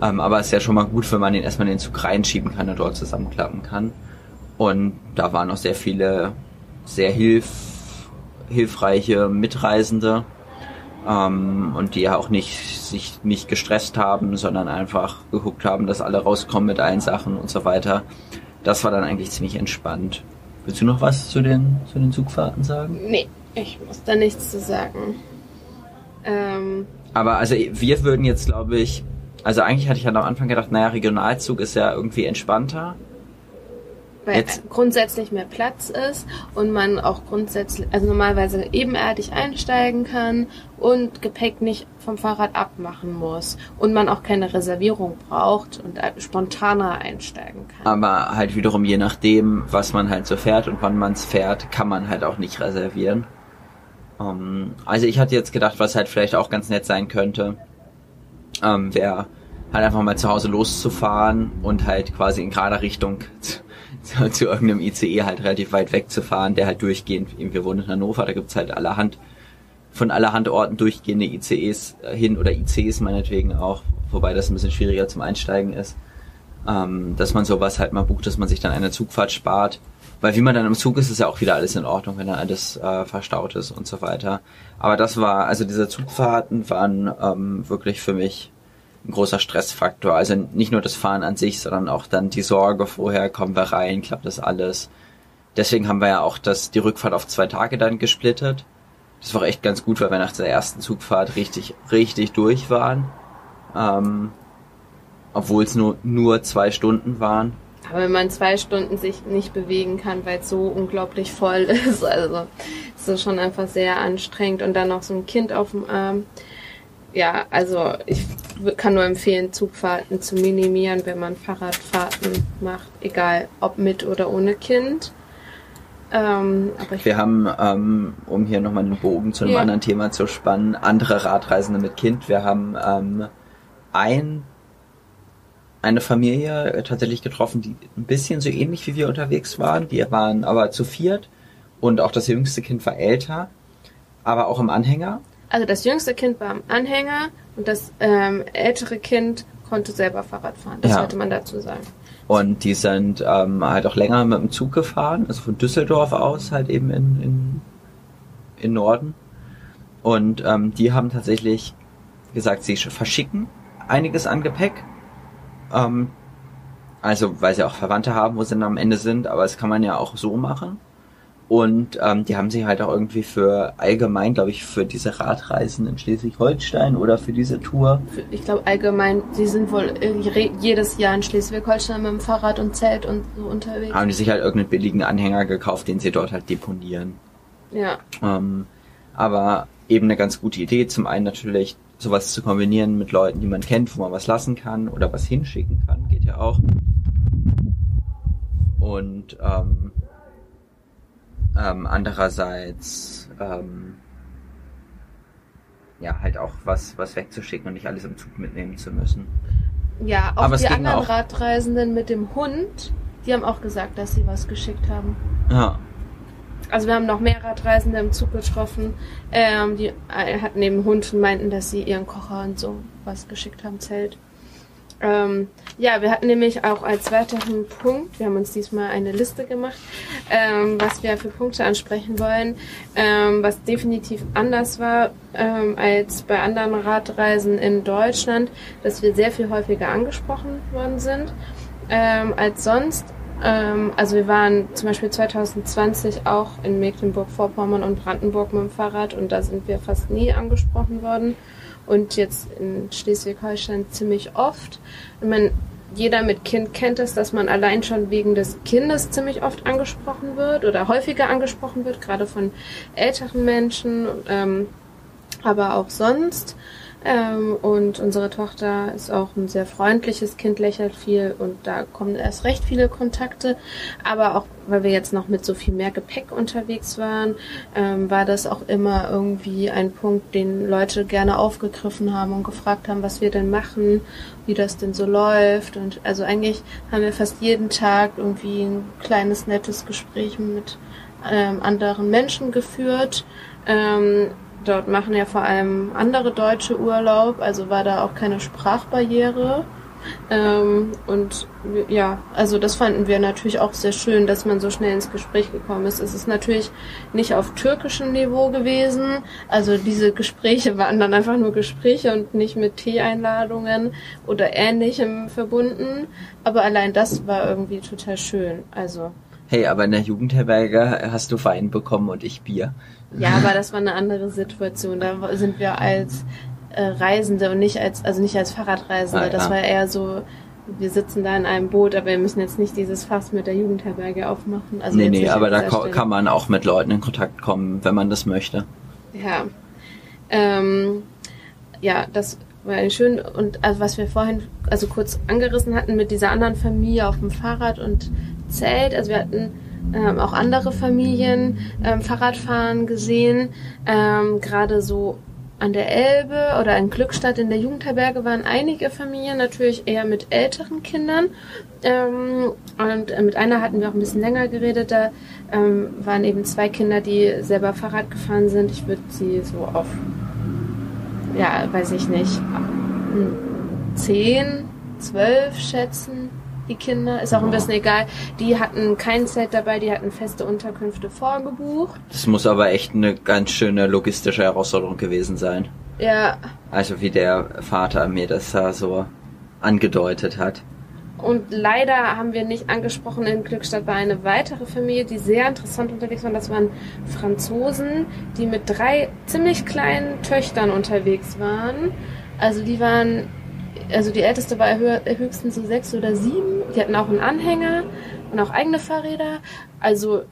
Ähm, aber es ist ja schon mal gut, wenn man den erstmal in den Zug reinschieben kann und dort zusammenklappen kann. Und da waren auch sehr viele sehr hilf hilfreiche Mitreisende ähm, und die ja auch nicht sich nicht gestresst haben, sondern einfach geguckt haben, dass alle rauskommen mit allen Sachen und so weiter. Das war dann eigentlich ziemlich entspannt. Willst du noch was zu den zu den Zugfahrten sagen? Nee, ich muss da nichts zu sagen. Ähm, Aber also wir würden jetzt, glaube ich, also eigentlich hatte ich halt am Anfang gedacht, naja, Regionalzug ist ja irgendwie entspannter. Weil Jetzt- grundsätzlich mehr Platz ist und man auch grundsätzlich, also normalerweise ebenerdig einsteigen kann und Gepäck nicht vom Fahrrad abmachen muss und man auch keine Reservierung braucht und spontaner einsteigen kann. Aber halt wiederum je nachdem, was man halt so fährt und wann man es fährt, kann man halt auch nicht reservieren. Ähm, also ich hatte jetzt gedacht, was halt vielleicht auch ganz nett sein könnte, ähm, wäre halt einfach mal zu Hause loszufahren und halt quasi in gerader Richtung zu, zu, zu irgendeinem ICE halt relativ weit wegzufahren, der halt durchgehend, wir wohnen in Hannover, da gibt's halt allerhand, von allerhand Orten durchgehende ICEs äh, hin oder ICs meinetwegen auch, wobei das ein bisschen schwieriger zum Einsteigen ist ähm, dass man sowas halt mal bucht, dass man sich dann eine Zugfahrt spart. Weil wie man dann im Zug ist, ist ja auch wieder alles in Ordnung, wenn dann alles äh, verstaut ist und so weiter. Aber das war, also diese Zugfahrten waren ähm, wirklich für mich ein großer Stressfaktor. Also nicht nur das Fahren an sich, sondern auch dann die Sorge vorher, kommen wir rein, klappt das alles. Deswegen haben wir ja auch das, die Rückfahrt auf zwei Tage dann gesplittet. Das war echt ganz gut, weil wir nach der ersten Zugfahrt richtig, richtig durch waren. Ähm, obwohl es nur, nur zwei Stunden waren. Aber wenn man zwei Stunden sich nicht bewegen kann, weil es so unglaublich voll ist, also ist das schon einfach sehr anstrengend und dann noch so ein Kind auf dem Arm. Ja, also ich kann nur empfehlen, Zugfahrten zu minimieren, wenn man Fahrradfahrten macht, egal ob mit oder ohne Kind. Ähm, Wir haben, ähm, um hier nochmal den Bogen zu einem Ja. anderen Thema zu spannen, andere Radreisende mit Kind. Wir haben ähm, ein, eine Familie äh, tatsächlich getroffen, die ein bisschen so ähnlich wie wir unterwegs waren. Die waren aber zu viert und auch das jüngste Kind war älter, aber auch im Anhänger. Also das jüngste Kind war am Anhänger und das ähm, ältere Kind konnte selber Fahrrad fahren. Das Ja. sollte man dazu sagen. Und die sind ähm, halt auch länger mit dem Zug gefahren, also von Düsseldorf aus halt eben in, in, in Norden. Und ähm, die haben tatsächlich gesagt, sie verschicken einiges an Gepäck. Ähm, also, weil sie auch Verwandte haben, wo sie dann am Ende sind, aber das kann man ja auch so machen. Und ähm, die haben sich halt auch irgendwie für allgemein, glaube ich, für diese Radreisen in Schleswig-Holstein oder für diese Tour Ich glaube allgemein, sie sind wohl jedes Jahr in Schleswig-Holstein mit dem Fahrrad und Zelt und so unterwegs. haben die sich halt irgendeinen billigen Anhänger gekauft, den sie dort halt deponieren. Ja. Ähm, aber eben eine ganz gute Idee. Zum einen natürlich sowas zu kombinieren mit Leuten, die man kennt, wo man was lassen kann oder was hinschicken kann, geht ja auch. Und ähm, ähm, andererseits ähm, ja halt auch was was wegzuschicken und nicht alles im Zug mitnehmen zu müssen. Ja, auch Aber die anderen auch. Radreisenden mit dem Hund, die haben auch gesagt, dass sie was geschickt haben. Ja. also wir haben noch mehr Radreisende im Zug getroffen, ähm, die äh, hatten eben Hund und meinten, dass sie ihren Kocher und so was geschickt haben, Zelt. Ähm, ja, wir hatten nämlich auch als weiteren Punkt, wir haben uns diesmal eine Liste gemacht, ähm, was wir für Punkte ansprechen wollen, ähm, was definitiv anders war ähm, als bei anderen Radreisen in Deutschland, dass wir sehr viel häufiger angesprochen worden sind ähm, als sonst. Ähm, also wir waren zum Beispiel 2020 auch in Mecklenburg-Vorpommern und Brandenburg mit dem Fahrrad und da sind wir fast nie angesprochen worden und jetzt in Schleswig-Holstein ziemlich oft. Ich meine, jeder mit Kind kennt es, dass man allein schon wegen des Kindes ziemlich oft angesprochen wird oder häufiger angesprochen wird, gerade von älteren Menschen, ähm, aber auch sonst. Ähm, und unsere Tochter ist auch ein sehr freundliches Kind, lächelt viel und da kommen erst recht viele Kontakte. Aber auch, weil wir jetzt noch mit so viel mehr Gepäck unterwegs waren, ähm, war das auch immer irgendwie ein Punkt, den Leute gerne aufgegriffen haben und gefragt haben, was wir denn machen, wie das denn so läuft. Und also eigentlich haben wir fast jeden Tag irgendwie ein kleines, nettes Gespräch mit ähm, anderen Menschen geführt. Dort machen ja vor allem andere Deutsche Urlaub, also war da auch keine Sprachbarriere. Ähm, und ja, also das fanden wir natürlich auch sehr schön, dass man so schnell ins Gespräch gekommen ist. Es ist natürlich nicht auf türkischem Niveau gewesen. Also diese Gespräche waren dann einfach nur Gespräche und nicht mit Tee-Einladungen oder ähnlichem verbunden. Aber allein das war irgendwie total schön. Also. Hey, aber in der Jugendherberge hast du Wein bekommen und ich Bier. Ja, aber das war eine andere Situation. Da sind wir als äh, Reisende und nicht als, also nicht als Fahrradreisende. Ah, ja. Das war eher so, wir sitzen da in einem Boot, aber wir müssen jetzt nicht dieses Fass mit der Jugendherberge aufmachen. Also nee, nee, aber da kann man auch mit Leuten in Kontakt kommen, wenn man das möchte. Ja. Ähm, ja, das war schön. Und also was wir vorhin also kurz angerissen hatten mit dieser anderen Familie auf dem Fahrrad und Zelt. Also wir hatten ähm, auch andere Familien ähm, Fahrradfahren gesehen. Ähm, Gerade so an der Elbe oder in Glückstadt in der Jugendherberge waren einige Familien natürlich eher mit älteren Kindern. Ähm, und äh, mit einer hatten wir auch ein bisschen länger geredet. Da ähm, waren eben zwei Kinder, die selber Fahrrad gefahren sind. Ich würde sie so auf, ja, weiß ich nicht, zehn, zwölf schätzen die Kinder. Ist auch ein bisschen egal. Die hatten kein Zelt dabei, die hatten feste Unterkünfte vorgebucht. Das muss aber echt eine ganz schöne logistische Herausforderung gewesen sein. Ja. Also wie der Vater mir das da so angedeutet hat. Und leider haben wir nicht angesprochen, in Glückstadt war eine weitere Familie, die sehr interessant unterwegs war. Das waren Franzosen, die mit drei ziemlich kleinen Töchtern unterwegs waren. Also die waren also die älteste war höchstens so sechs oder sieben. Die hatten auch einen Anhänger und auch eigene Fahrräder. Also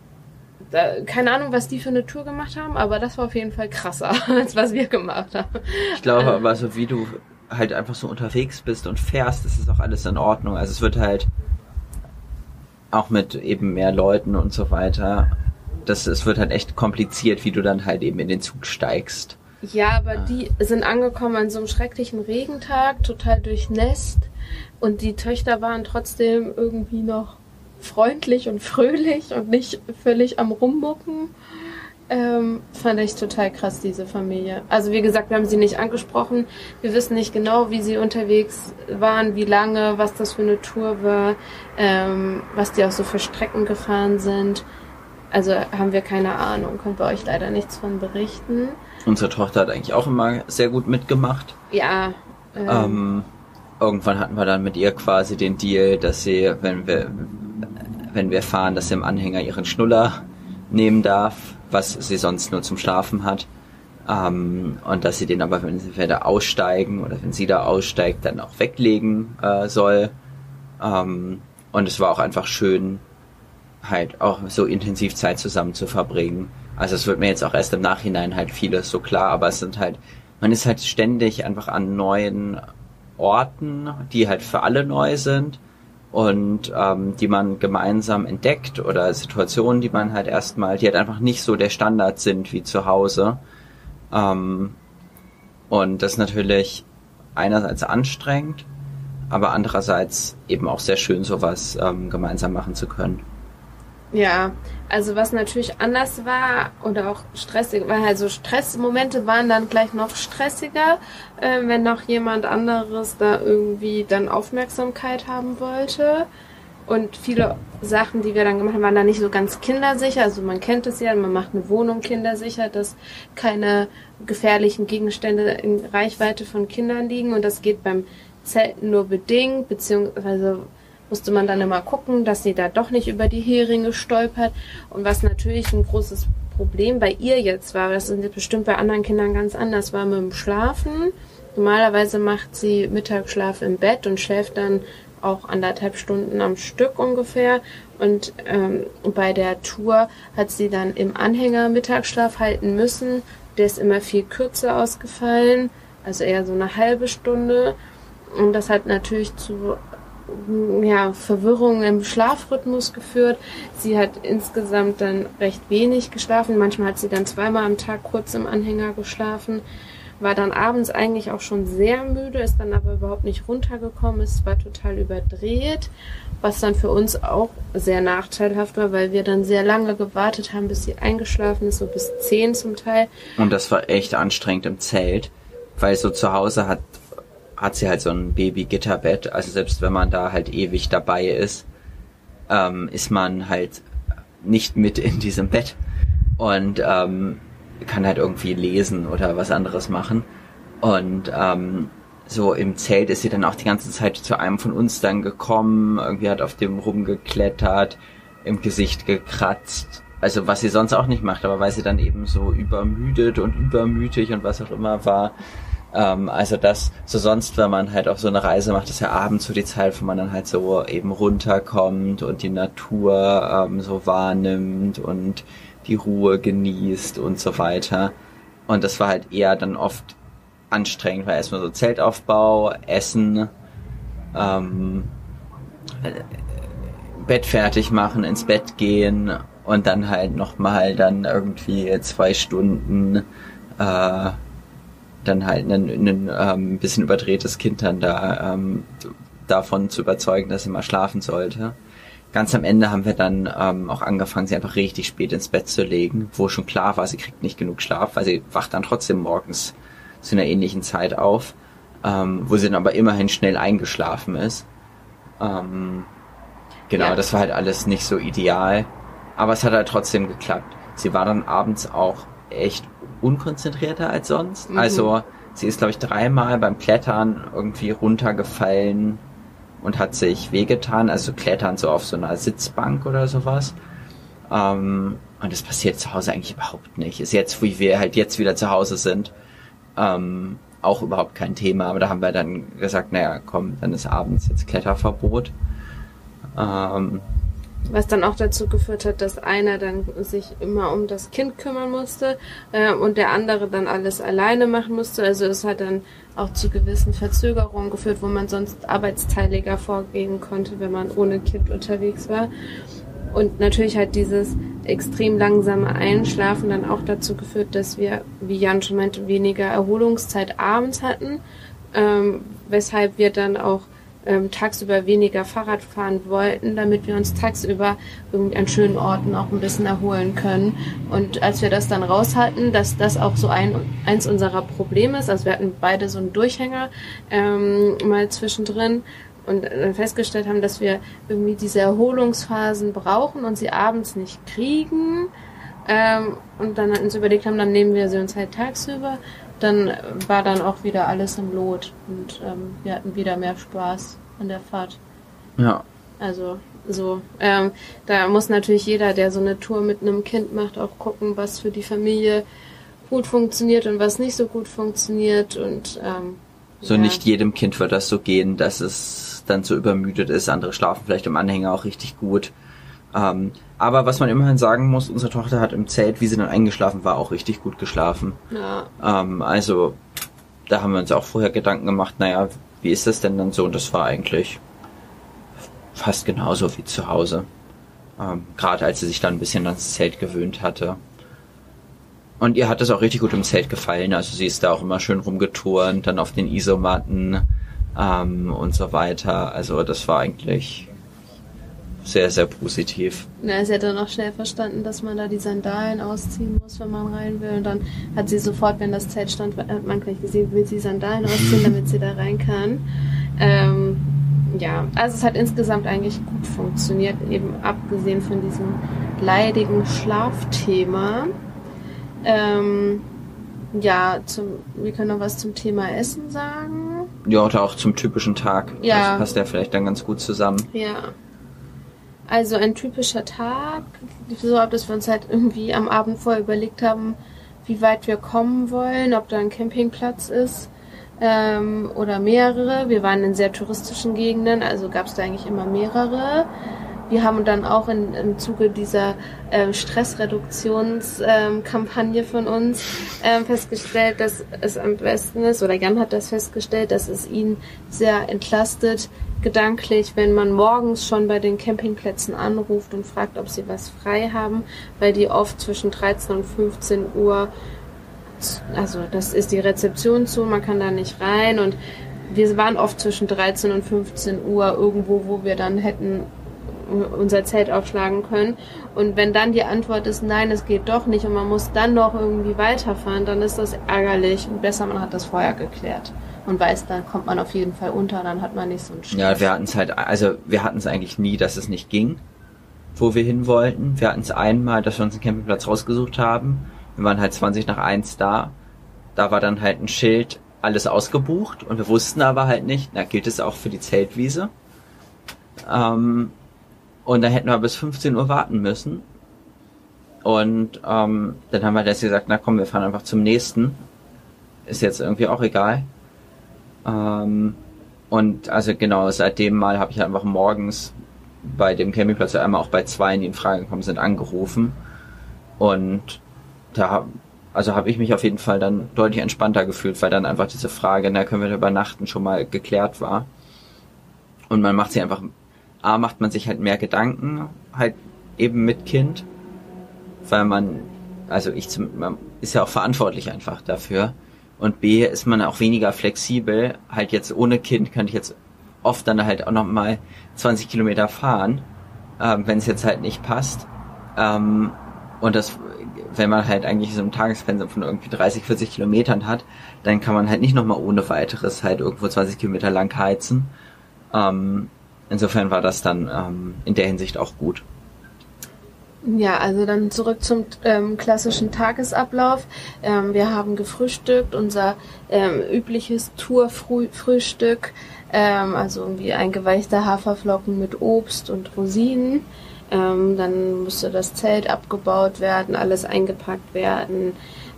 da, keine Ahnung, was die für eine Tour gemacht haben, aber das war auf jeden Fall krasser, als was wir gemacht haben. Ich glaube aber, so wie du halt einfach so unterwegs bist und fährst, ist es auch alles in Ordnung. Also es wird halt auch mit eben mehr Leuten und so weiter. Das, es wird halt echt kompliziert, wie du dann halt eben in den Zug steigst. Ja, aber ah. die sind angekommen an so einem schrecklichen Regentag, total durchnässt. Und die Töchter waren trotzdem irgendwie noch freundlich und fröhlich und nicht völlig am Rummucken. Ähm, fand ich total krass, diese Familie. Also wie gesagt, wir haben sie nicht angesprochen. Wir wissen nicht genau, wie sie unterwegs waren, wie lange, was das für eine Tour war, ähm, was die auch so für Strecken gefahren sind. Also haben wir keine Ahnung, können wir euch leider nichts von berichten. Unsere Tochter hat eigentlich auch immer sehr gut mitgemacht. Ja. Ähm, ähm, irgendwann hatten wir dann mit ihr quasi den Deal, dass sie, wenn wir, wenn wir fahren, dass sie im Anhänger ihren Schnuller nehmen darf, was sie sonst nur zum Schlafen hat. Ähm, und dass sie den aber, wenn sie da aussteigen oder wenn sie da aussteigt, dann auch weglegen äh, soll. Ähm, und es war auch einfach schön, halt auch so intensiv Zeit zusammen zu verbringen. Also es wird mir jetzt auch erst im Nachhinein halt vieles so klar, aber es sind halt, man ist halt ständig einfach an neuen Orten, die halt für alle neu sind und ähm, die man gemeinsam entdeckt oder Situationen, die man halt erstmal, die halt einfach nicht so der Standard sind wie zu Hause. Ähm, und das ist natürlich einerseits anstrengend, aber andererseits eben auch sehr schön, sowas ähm, gemeinsam machen zu können. Ja, also was natürlich anders war oder auch stressig war, also Stressmomente waren dann gleich noch stressiger, äh, wenn noch jemand anderes da irgendwie dann Aufmerksamkeit haben wollte. Und viele Sachen, die wir dann gemacht haben, waren dann nicht so ganz kindersicher. Also man kennt es ja, man macht eine Wohnung kindersicher, dass keine gefährlichen Gegenstände in Reichweite von Kindern liegen. Und das geht beim Zelten nur bedingt, beziehungsweise musste man dann immer gucken, dass sie da doch nicht über die Heringe stolpert. Und was natürlich ein großes Problem bei ihr jetzt war, das ist bestimmt bei anderen Kindern ganz anders, war mit dem Schlafen. Normalerweise macht sie Mittagsschlaf im Bett und schläft dann auch anderthalb Stunden am Stück ungefähr. Und ähm, bei der Tour hat sie dann im Anhänger Mittagsschlaf halten müssen. Der ist immer viel kürzer ausgefallen, also eher so eine halbe Stunde. Und das hat natürlich zu ja, Verwirrung im Schlafrhythmus geführt. Sie hat insgesamt dann recht wenig geschlafen. Manchmal hat sie dann zweimal am Tag kurz im Anhänger geschlafen. War dann abends eigentlich auch schon sehr müde, ist dann aber überhaupt nicht runtergekommen. Es war total überdreht, was dann für uns auch sehr nachteilhaft war, weil wir dann sehr lange gewartet haben, bis sie eingeschlafen ist, so bis zehn zum Teil. Und das war echt anstrengend im Zelt, weil so zu Hause hat hat sie halt so ein Baby-Gitterbett. Also selbst wenn man da halt ewig dabei ist, ähm, ist man halt nicht mit in diesem Bett und ähm, kann halt irgendwie lesen oder was anderes machen. Und ähm, so im Zelt ist sie dann auch die ganze Zeit zu einem von uns dann gekommen, irgendwie hat auf dem rumgeklettert, im Gesicht gekratzt. Also was sie sonst auch nicht macht, aber weil sie dann eben so übermüdet und übermütig und was auch immer war, ähm, also das, so sonst, wenn man halt auf so eine Reise macht, ist ja abends so die Zeit, wo man dann halt so eben runterkommt und die Natur ähm, so wahrnimmt und die Ruhe genießt und so weiter. Und das war halt eher dann oft anstrengend, weil erstmal so Zeltaufbau, Essen, ähm, Bett fertig machen, ins Bett gehen und dann halt nochmal dann irgendwie zwei Stunden äh, dann halt ein, ähm, bisschen überdrehtes Kind dann da ähm, davon zu überzeugen, dass sie mal schlafen sollte. Ganz am Ende haben wir dann ähm, auch angefangen, sie einfach richtig spät ins Bett zu legen, wo schon klar war, sie kriegt nicht genug Schlaf, weil sie wacht dann trotzdem morgens zu einer ähnlichen Zeit auf, ähm, wo sie dann aber immerhin schnell eingeschlafen ist. Ähm, genau, ja. das war halt alles nicht so ideal, aber es hat halt trotzdem geklappt. Sie war dann abends auch echt unkonzentrierter als sonst. Mhm. Also sie ist, glaube ich, dreimal beim Klettern irgendwie runtergefallen und hat sich wehgetan. Also Klettern so auf so einer Sitzbank oder sowas. Ähm, und das passiert zu Hause eigentlich überhaupt nicht. Ist jetzt, wie wir halt jetzt wieder zu Hause sind, ähm, auch überhaupt kein Thema. Aber da haben wir dann gesagt, naja, komm, dann ist abends jetzt Kletterverbot. Ähm, was dann auch dazu geführt hat, dass einer dann sich immer um das Kind kümmern musste äh, und der andere dann alles alleine machen musste. Also es hat dann auch zu gewissen Verzögerungen geführt, wo man sonst arbeitsteiliger vorgehen konnte, wenn man ohne Kind unterwegs war. Und natürlich hat dieses extrem langsame Einschlafen dann auch dazu geführt, dass wir, wie Jan schon meinte, weniger Erholungszeit abends hatten, ähm, weshalb wir dann auch ähm, tagsüber weniger Fahrrad fahren wollten, damit wir uns tagsüber irgendwie an schönen Orten auch ein bisschen erholen können. Und als wir das dann raus hatten, dass das auch so ein, eins unserer Probleme ist, also wir hatten beide so einen Durchhänger ähm, mal zwischendrin und dann festgestellt haben, dass wir irgendwie diese Erholungsphasen brauchen und sie abends nicht kriegen. Ähm, und dann uns überlegt haben, dann nehmen wir sie uns halt tagsüber dann war dann auch wieder alles im Lot und ähm, wir hatten wieder mehr Spaß an der Fahrt. Ja. Also so, ähm, da muss natürlich jeder, der so eine Tour mit einem Kind macht, auch gucken, was für die Familie gut funktioniert und was nicht so gut funktioniert und ähm, so ja. nicht jedem Kind wird das so gehen, dass es dann so übermüdet ist. Andere schlafen vielleicht im Anhänger auch richtig gut. Ähm, aber was man immerhin sagen muss, unsere Tochter hat im Zelt, wie sie dann eingeschlafen war, auch richtig gut geschlafen. Ja. Ähm, also da haben wir uns auch vorher Gedanken gemacht, naja, wie ist das denn dann so? Und das war eigentlich fast genauso wie zu Hause. Ähm, Gerade als sie sich dann ein bisschen ans Zelt gewöhnt hatte. Und ihr hat es auch richtig gut im Zelt gefallen. Also sie ist da auch immer schön rumgeturnt, dann auf den Isomatten ähm, und so weiter. Also das war eigentlich sehr, sehr positiv. Ja, sie hat dann auch schnell verstanden, dass man da die Sandalen ausziehen muss, wenn man rein will. Und dann hat sie sofort, wenn das Zelt stand, hat man gleich gesehen, will sie Sandalen ausziehen, damit sie da rein kann. Ähm, ja, also es hat insgesamt eigentlich gut funktioniert, eben abgesehen von diesem leidigen Schlafthema. Ähm, ja, zum, wir können noch was zum Thema Essen sagen. Ja, oder auch zum typischen Tag. Ja. Das passt ja vielleicht dann ganz gut zusammen. Ja. Also ein typischer Tag, so dass wir uns halt irgendwie am Abend vorher überlegt haben, wie weit wir kommen wollen, ob da ein Campingplatz ist ähm, oder mehrere. Wir waren in sehr touristischen Gegenden, also gab es da eigentlich immer mehrere. Wir haben dann auch in, im Zuge dieser ähm, Stressreduktionskampagne ähm, von uns ähm, festgestellt, dass es am besten ist, oder Jan hat das festgestellt, dass es ihn sehr entlastet, gedanklich, wenn man morgens schon bei den Campingplätzen anruft und fragt, ob sie was frei haben, weil die oft zwischen 13 und 15 Uhr, also das ist die Rezeption zu, man kann da nicht rein und wir waren oft zwischen 13 und 15 Uhr irgendwo, wo wir dann hätten unser Zelt aufschlagen können. Und wenn dann die Antwort ist, nein, es geht doch nicht und man muss dann noch irgendwie weiterfahren, dann ist das ärgerlich und besser, man hat das vorher geklärt und weiß, dann kommt man auf jeden Fall unter, dann hat man nicht so einen Stress. Ja, wir hatten es halt, also wir hatten es eigentlich nie, dass es nicht ging, wo wir hin wollten. Wir hatten es einmal, dass wir uns einen Campingplatz rausgesucht haben. Wir waren halt 20 nach 1 da. Da war dann halt ein Schild, alles ausgebucht und wir wussten aber halt nicht, na gilt es auch für die Zeltwiese. Ähm, und da hätten wir bis 15 Uhr warten müssen. Und ähm, dann haben wir das gesagt, na komm, wir fahren einfach zum nächsten. Ist jetzt irgendwie auch egal. Ähm, und also genau, seitdem mal habe ich einfach morgens bei dem Campingplatz einmal auch bei zwei, die in Frage gekommen sind, angerufen. Und da also habe ich mich auf jeden Fall dann deutlich entspannter gefühlt, weil dann einfach diese Frage, na können wir übernachten, schon mal geklärt war. Und man macht sich einfach A, macht man sich halt mehr Gedanken, halt eben mit Kind, weil man, also ich man ist ja auch verantwortlich einfach dafür. Und B, ist man auch weniger flexibel. Halt jetzt ohne Kind könnte ich jetzt oft dann halt auch nochmal 20 Kilometer fahren, ähm, wenn es jetzt halt nicht passt. Ähm, und das, wenn man halt eigentlich so ein Tagespensum von irgendwie 30, 40 Kilometern hat, dann kann man halt nicht nochmal ohne weiteres halt irgendwo 20 Kilometer lang heizen. Ähm, insofern war das dann ähm, in der Hinsicht auch gut. Ja, also dann zurück zum ähm, klassischen Tagesablauf. Ähm, wir haben gefrühstückt, unser ähm, übliches Tourfrühstück, ähm, also irgendwie eingeweichte Haferflocken mit Obst und Rosinen. Ähm, dann musste das Zelt abgebaut werden, alles eingepackt werden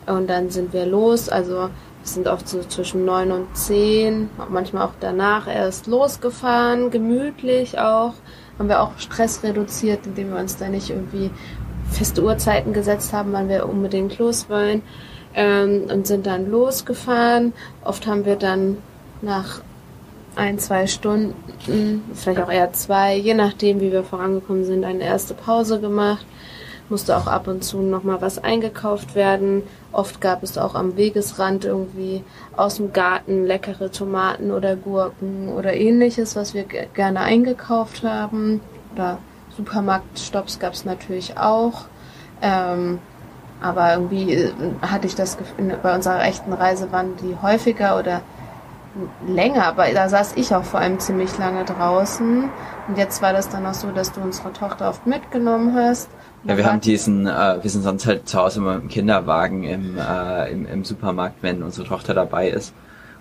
und dann sind wir los. Also wir sind oft so zwischen neun und zehn, manchmal auch danach erst losgefahren, gemütlich auch. Haben wir auch Stress reduziert, indem wir uns da nicht irgendwie feste Uhrzeiten gesetzt haben, wann wir unbedingt los wollen. Ähm, und sind dann losgefahren. Oft haben wir dann nach ein, zwei Stunden, vielleicht auch eher zwei, je nachdem, wie wir vorangekommen sind, eine erste Pause gemacht musste auch ab und zu nochmal was eingekauft werden. Oft gab es auch am Wegesrand irgendwie aus dem Garten leckere Tomaten oder Gurken oder ähnliches, was wir gerne eingekauft haben. Oder Supermarktstops gab es natürlich auch. Ähm, aber irgendwie äh, hatte ich das Gefühl, bei unserer echten Reise waren die häufiger oder länger, aber da saß ich auch vor allem ziemlich lange draußen. Und jetzt war das dann auch so, dass du unsere Tochter oft mitgenommen hast. Ja, wir haben diesen, äh, wir sind sonst halt zu Hause immer im Kinderwagen im, äh, im, im Supermarkt, wenn unsere Tochter dabei ist.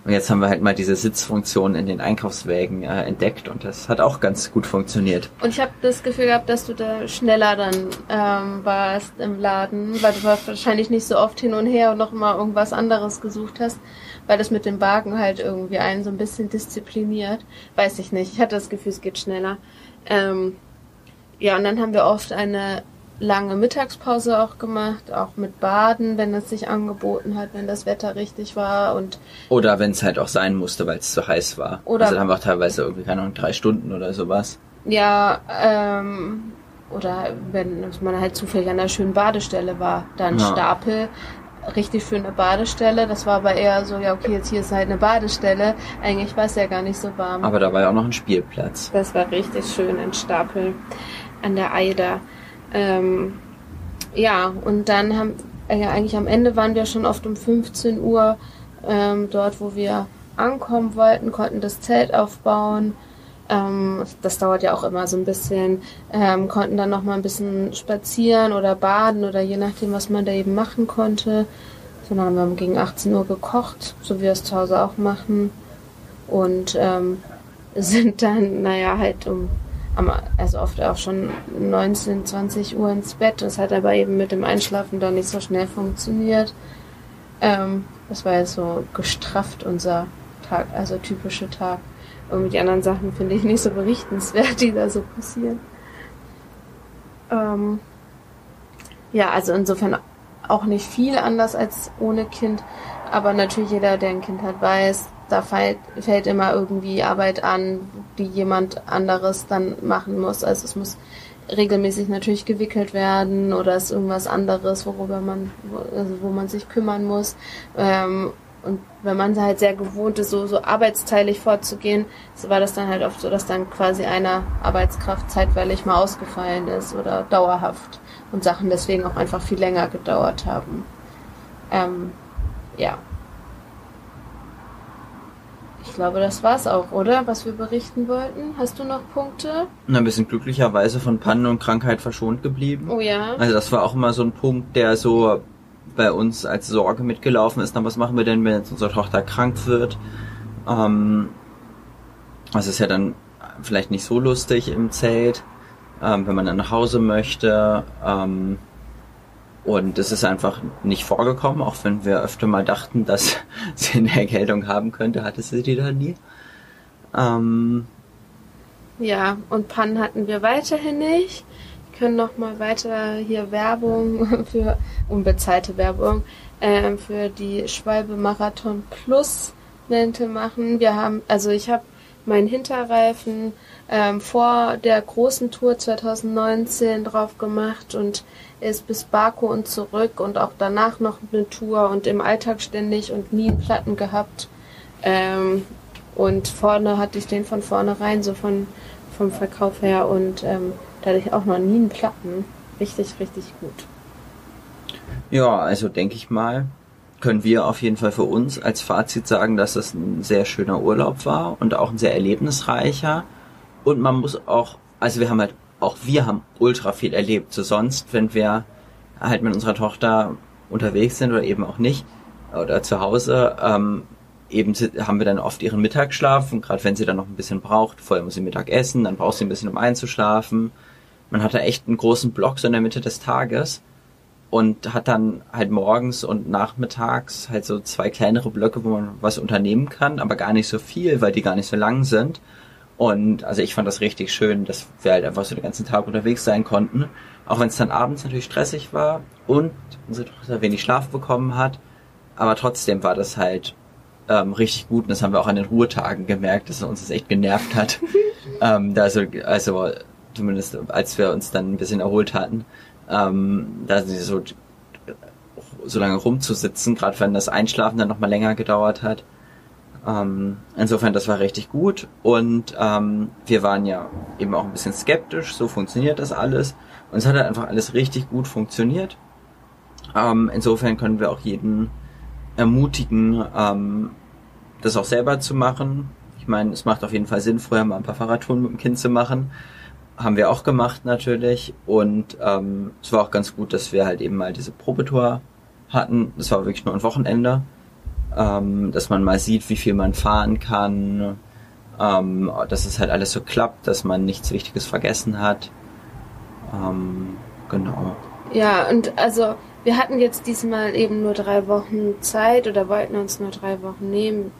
Und jetzt haben wir halt mal diese Sitzfunktion in den Einkaufswägen äh, entdeckt und das hat auch ganz gut funktioniert. Und ich habe das Gefühl gehabt, dass du da schneller dann ähm, warst im Laden, weil du wahrscheinlich nicht so oft hin und her und noch mal irgendwas anderes gesucht hast, weil das mit dem Wagen halt irgendwie einen so ein bisschen diszipliniert. Weiß ich nicht. Ich hatte das Gefühl, es geht schneller. Ähm, ja, und dann haben wir oft eine lange Mittagspause auch gemacht, auch mit Baden, wenn es sich angeboten hat, wenn das Wetter richtig war und oder wenn es halt auch sein musste, weil es zu heiß war. Oder also dann war teilweise irgendwie keine Ahnung drei Stunden oder sowas. Ja, ähm, oder wenn man halt zufällig an einer schönen Badestelle war, dann ja. Stapel richtig schöne Badestelle. Das war aber eher so, ja okay, jetzt hier ist halt eine Badestelle. Eigentlich war es ja gar nicht so warm. Aber da war ja auch noch ein Spielplatz. Das war richtig schön in Stapel an der Eider. Ähm, ja, und dann haben, äh, ja, eigentlich am Ende waren wir schon oft um 15 Uhr ähm, dort, wo wir ankommen wollten, konnten das Zelt aufbauen. Ähm, das dauert ja auch immer so ein bisschen. Ähm, konnten dann noch mal ein bisschen spazieren oder baden oder je nachdem, was man da eben machen konnte. So, dann haben wir gegen 18 Uhr gekocht, so wie wir es zu Hause auch machen. Und ähm, sind dann, naja, halt um also oft auch schon 19, 20 Uhr ins Bett. Das hat aber eben mit dem Einschlafen dann nicht so schnell funktioniert. Ähm, das war jetzt so gestrafft unser Tag, also typische Tag. Und die anderen Sachen finde ich nicht so berichtenswert, die da so passieren. Ähm, ja, also insofern auch nicht viel anders als ohne Kind. Aber natürlich jeder, der ein Kind hat, weiß, da fällt, fällt immer irgendwie Arbeit an, die jemand anderes dann machen muss. Also es muss regelmäßig natürlich gewickelt werden oder ist irgendwas anderes, worüber man, also wo man sich kümmern muss. Ähm, und wenn man halt sehr gewohnt ist, so, so arbeitsteilig vorzugehen, so war das dann halt oft so, dass dann quasi eine Arbeitskraft zeitweilig mal ausgefallen ist oder dauerhaft und Sachen deswegen auch einfach viel länger gedauert haben. Ähm, ja. Glaube, das war's auch, oder? Was wir berichten wollten. Hast du noch Punkte? Na, wir sind glücklicherweise von Pannen und Krankheit verschont geblieben. Oh ja. Also das war auch immer so ein Punkt, der so bei uns als Sorge mitgelaufen ist. Na, was machen wir denn, wenn jetzt unsere Tochter krank wird? Ähm, das ist ja dann vielleicht nicht so lustig im Zelt, ähm, wenn man dann nach Hause möchte. Ähm, und es ist einfach nicht vorgekommen, auch wenn wir öfter mal dachten, dass sie eine Erkältung haben könnte, hatte sie die dann nie. Ähm, ja, und Pannen hatten wir weiterhin nicht. Wir können noch mal weiter hier Werbung für unbezahlte Werbung äh, für die Schwalbe Marathon Plus Mäntel machen. Wir haben, also ich habe meinen Hinterreifen ähm, vor der großen Tour 2019 drauf gemacht und ist bis Baku und zurück und auch danach noch eine Tour und im Alltag ständig und nie einen Platten gehabt. Ähm, und vorne hatte ich den von vornherein, so von, vom Verkauf her und ähm, da hatte ich auch noch nie einen Platten. Richtig, richtig gut. Ja, also denke ich mal, können wir auf jeden Fall für uns als Fazit sagen, dass es ein sehr schöner Urlaub war und auch ein sehr erlebnisreicher. Und man muss auch, also wir haben halt auch wir haben ultra viel erlebt. So sonst, wenn wir halt mit unserer Tochter unterwegs sind oder eben auch nicht oder zu Hause, ähm, eben haben wir dann oft ihren Mittagsschlaf und gerade wenn sie dann noch ein bisschen braucht, vorher muss sie Mittag essen, dann braucht sie ein bisschen um einzuschlafen. Man hat da echt einen großen Block so in der Mitte des Tages und hat dann halt morgens und nachmittags halt so zwei kleinere Blöcke, wo man was unternehmen kann, aber gar nicht so viel, weil die gar nicht so lang sind. Und also ich fand das richtig schön, dass wir halt einfach so den ganzen Tag unterwegs sein konnten. Auch wenn es dann abends natürlich stressig war und unsere Tochter wenig Schlaf bekommen hat. Aber trotzdem war das halt ähm, richtig gut und das haben wir auch an den Ruhetagen gemerkt, dass es uns das echt genervt hat. ähm, also, also zumindest als wir uns dann ein bisschen erholt hatten, ähm, da so, so lange rumzusitzen, gerade wenn das Einschlafen dann nochmal länger gedauert hat. Ähm, insofern, das war richtig gut und ähm, wir waren ja eben auch ein bisschen skeptisch, so funktioniert das alles und es hat halt einfach alles richtig gut funktioniert. Ähm, insofern können wir auch jeden ermutigen, ähm, das auch selber zu machen. Ich meine, es macht auf jeden Fall Sinn, vorher mal ein paar Fahrradtouren mit dem Kind zu machen. Haben wir auch gemacht natürlich und ähm, es war auch ganz gut, dass wir halt eben mal diese Probetour hatten. Das war wirklich nur ein Wochenende ähm, dass man mal sieht, wie viel man fahren kann, ähm, dass es halt alles so klappt, dass man nichts Wichtiges vergessen hat. Ähm, genau. Ja, und also wir hatten jetzt diesmal eben nur drei Wochen Zeit oder wollten uns nur drei Wochen nehmen.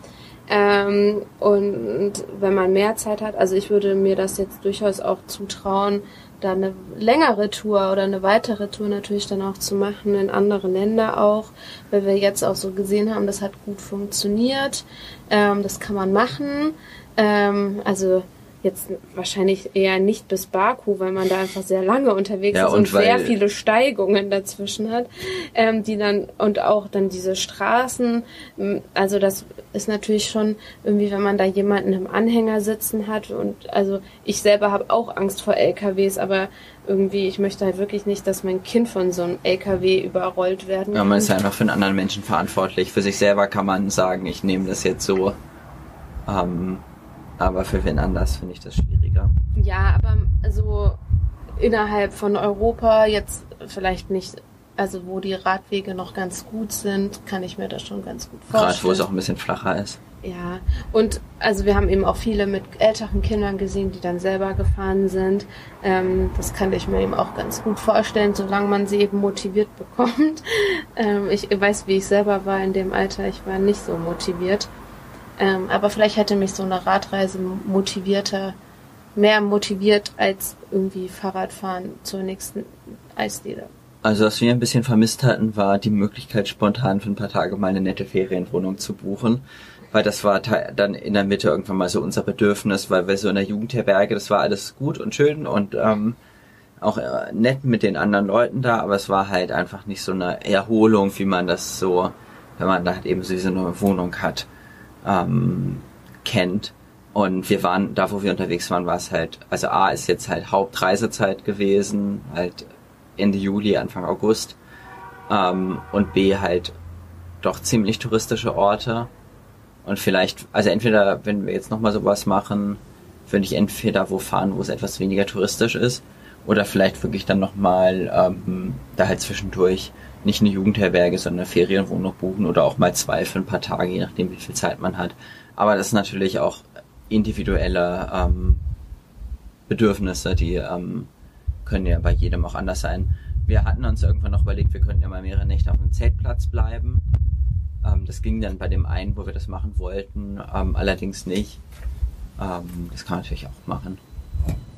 Ähm, und wenn man mehr Zeit hat, also ich würde mir das jetzt durchaus auch zutrauen, da eine längere Tour oder eine weitere Tour natürlich dann auch zu machen in andere Länder auch, weil wir jetzt auch so gesehen haben, das hat gut funktioniert, ähm, das kann man machen. Ähm, also jetzt wahrscheinlich eher nicht bis Baku, weil man da einfach sehr lange unterwegs Ja, ist und und, sehr viele Steigungen dazwischen hat, ähm, die dann und auch dann diese Straßen, m, also das ist natürlich schon irgendwie, wenn man da jemanden im Anhänger sitzen hat und also ich selber habe auch Angst vor LKWs, aber irgendwie ich möchte halt wirklich nicht, dass mein Kind von so einem LKW überrollt werden Ja, kann. man ist ja einfach für einen anderen Menschen verantwortlich. Für sich selber kann man sagen, ich nehme das jetzt so. Ähm, aber für wen anders finde ich das schwieriger. Ja, aber so innerhalb von Europa jetzt vielleicht nicht, also wo die Radwege noch ganz gut sind, kann ich mir das schon ganz gut vorstellen. Gerade wo es auch ein bisschen flacher ist. Ja, und also wir haben eben auch viele mit älteren Kindern gesehen, die dann selber gefahren sind. Ähm, das kann ich mir eben auch ganz gut vorstellen, solange man sie eben motiviert bekommt. Ähm, ich weiß, wie ich selber war in dem Alter, ich war nicht so motiviert. Ähm, aber vielleicht hätte mich so eine Radreise motivierter, mehr motiviert als irgendwie Fahrradfahren zur nächsten Eisdiele. Also was wir ein bisschen vermisst hatten, war die Möglichkeit, spontan für ein paar Tage mal eine nette Ferienwohnung zu buchen. Weil das war dann in der Mitte irgendwann mal so unser Bedürfnis, weil wir so in der Jugendherberge, das war alles gut und schön und ähm, auch äh, nett mit den anderen Leuten da, aber es war halt einfach nicht so eine Erholung, wie man das so, wenn man da halt eben so neue Wohnung hat, ähm, kennt. Und wir waren, da wo wir unterwegs waren, war es halt, also A ist jetzt halt Hauptreisezeit gewesen, halt Ende Juli, Anfang August. Ähm, und B halt doch ziemlich touristische Orte. Und vielleicht, also entweder, wenn wir jetzt nochmal sowas machen, würde ich entweder wo fahren, wo es etwas weniger touristisch ist, oder vielleicht wirklich dann nochmal ähm, da halt zwischendurch nicht eine Jugendherberge, sondern eine Ferienwohnung buchen oder auch mal zwei für ein paar Tage, je nachdem wie viel Zeit man hat. Aber das ist natürlich auch individuelle ähm, Bedürfnisse, die ähm, können ja bei jedem auch anders sein. Wir hatten uns irgendwann noch überlegt, wir könnten ja mal mehrere Nächte auf dem Zeltplatz bleiben. Ähm, das ging dann bei dem einen, wo wir das machen wollten, ähm, allerdings nicht. Ähm, das kann man natürlich auch machen.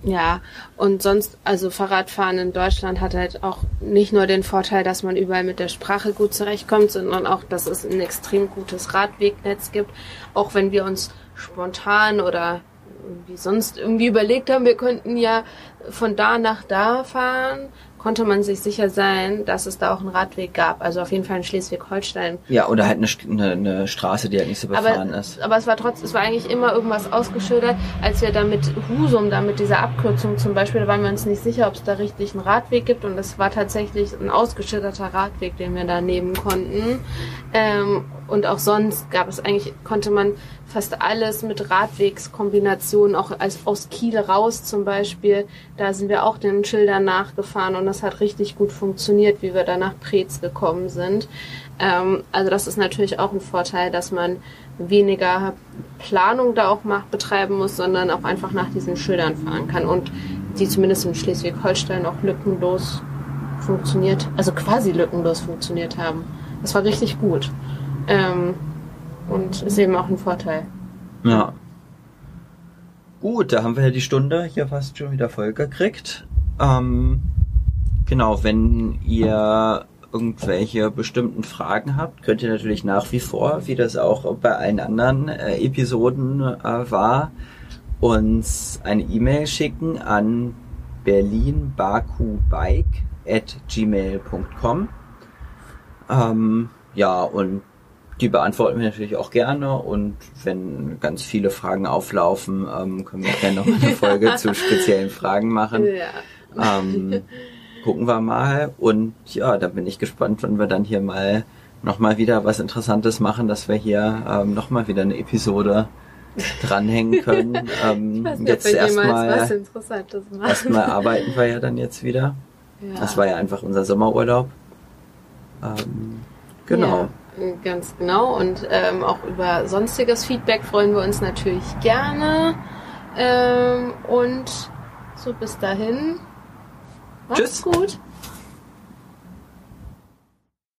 Ja, und sonst, also Fahrradfahren in Deutschland hat halt auch nicht nur den Vorteil, dass man überall mit der Sprache gut zurechtkommt, sondern auch, dass es ein extrem gutes Radwegnetz gibt. Auch wenn wir uns spontan oder irgendwie sonst irgendwie überlegt haben, wir könnten ja von da nach da fahren, konnte man sich sicher sein, dass es da auch einen Radweg gab. Also auf jeden Fall in Schleswig-Holstein. Ja, oder halt eine, eine, eine Straße, die halt nicht so befahren Aber, ist. aber es war trotzdem, es war eigentlich immer irgendwas ausgeschildert. Als wir da mit Husum, da mit dieser Abkürzung zum Beispiel, da waren wir uns nicht sicher, ob es da richtig einen Radweg gibt. Und es war tatsächlich ein ausgeschilderter Radweg, den wir da nehmen konnten. Ähm, und auch sonst gab es eigentlich, konnte man fast alles mit Radwegskombinationen, auch als, aus Kiel raus zum Beispiel, da sind wir auch den Schildern nachgefahren und das hat richtig gut funktioniert, wie wir da nach Preetz gekommen sind. Ähm, also das ist natürlich auch ein Vorteil, dass man weniger Planung da auch macht, betreiben muss, sondern auch einfach nach diesen Schildern fahren kann und die zumindest in Schleswig-Holstein auch lückenlos funktioniert, also quasi lückenlos funktioniert haben. Das war richtig gut. Ähm, und ist eben auch ein Vorteil. Ja. Gut, da haben wir ja die Stunde hier fast schon wieder voll gekriegt. Ähm, genau, wenn ihr irgendwelche bestimmten Fragen habt, könnt ihr natürlich nach wie vor, wie das auch bei allen anderen äh, Episoden äh, war, uns eine E-Mail schicken an berlinbakubike at gmail.com. Ähm, ja, und die beantworten wir natürlich auch gerne und wenn ganz viele Fragen auflaufen, ähm, können wir gerne noch eine Folge zu speziellen Fragen machen. Ja. Ähm, gucken wir mal und ja, da bin ich gespannt, wenn wir dann hier mal nochmal wieder was Interessantes machen, dass wir hier ähm, nochmal wieder eine Episode dranhängen können. Ähm, nicht, jetzt erstmal erstmal arbeiten wir ja dann jetzt wieder. Ja. Das war ja einfach unser Sommerurlaub. Ähm, genau. Ja, ganz genau. Und ähm, auch über sonstiges Feedback freuen wir uns natürlich gerne. Ähm, und so bis dahin. Macht's Tschüss. gut.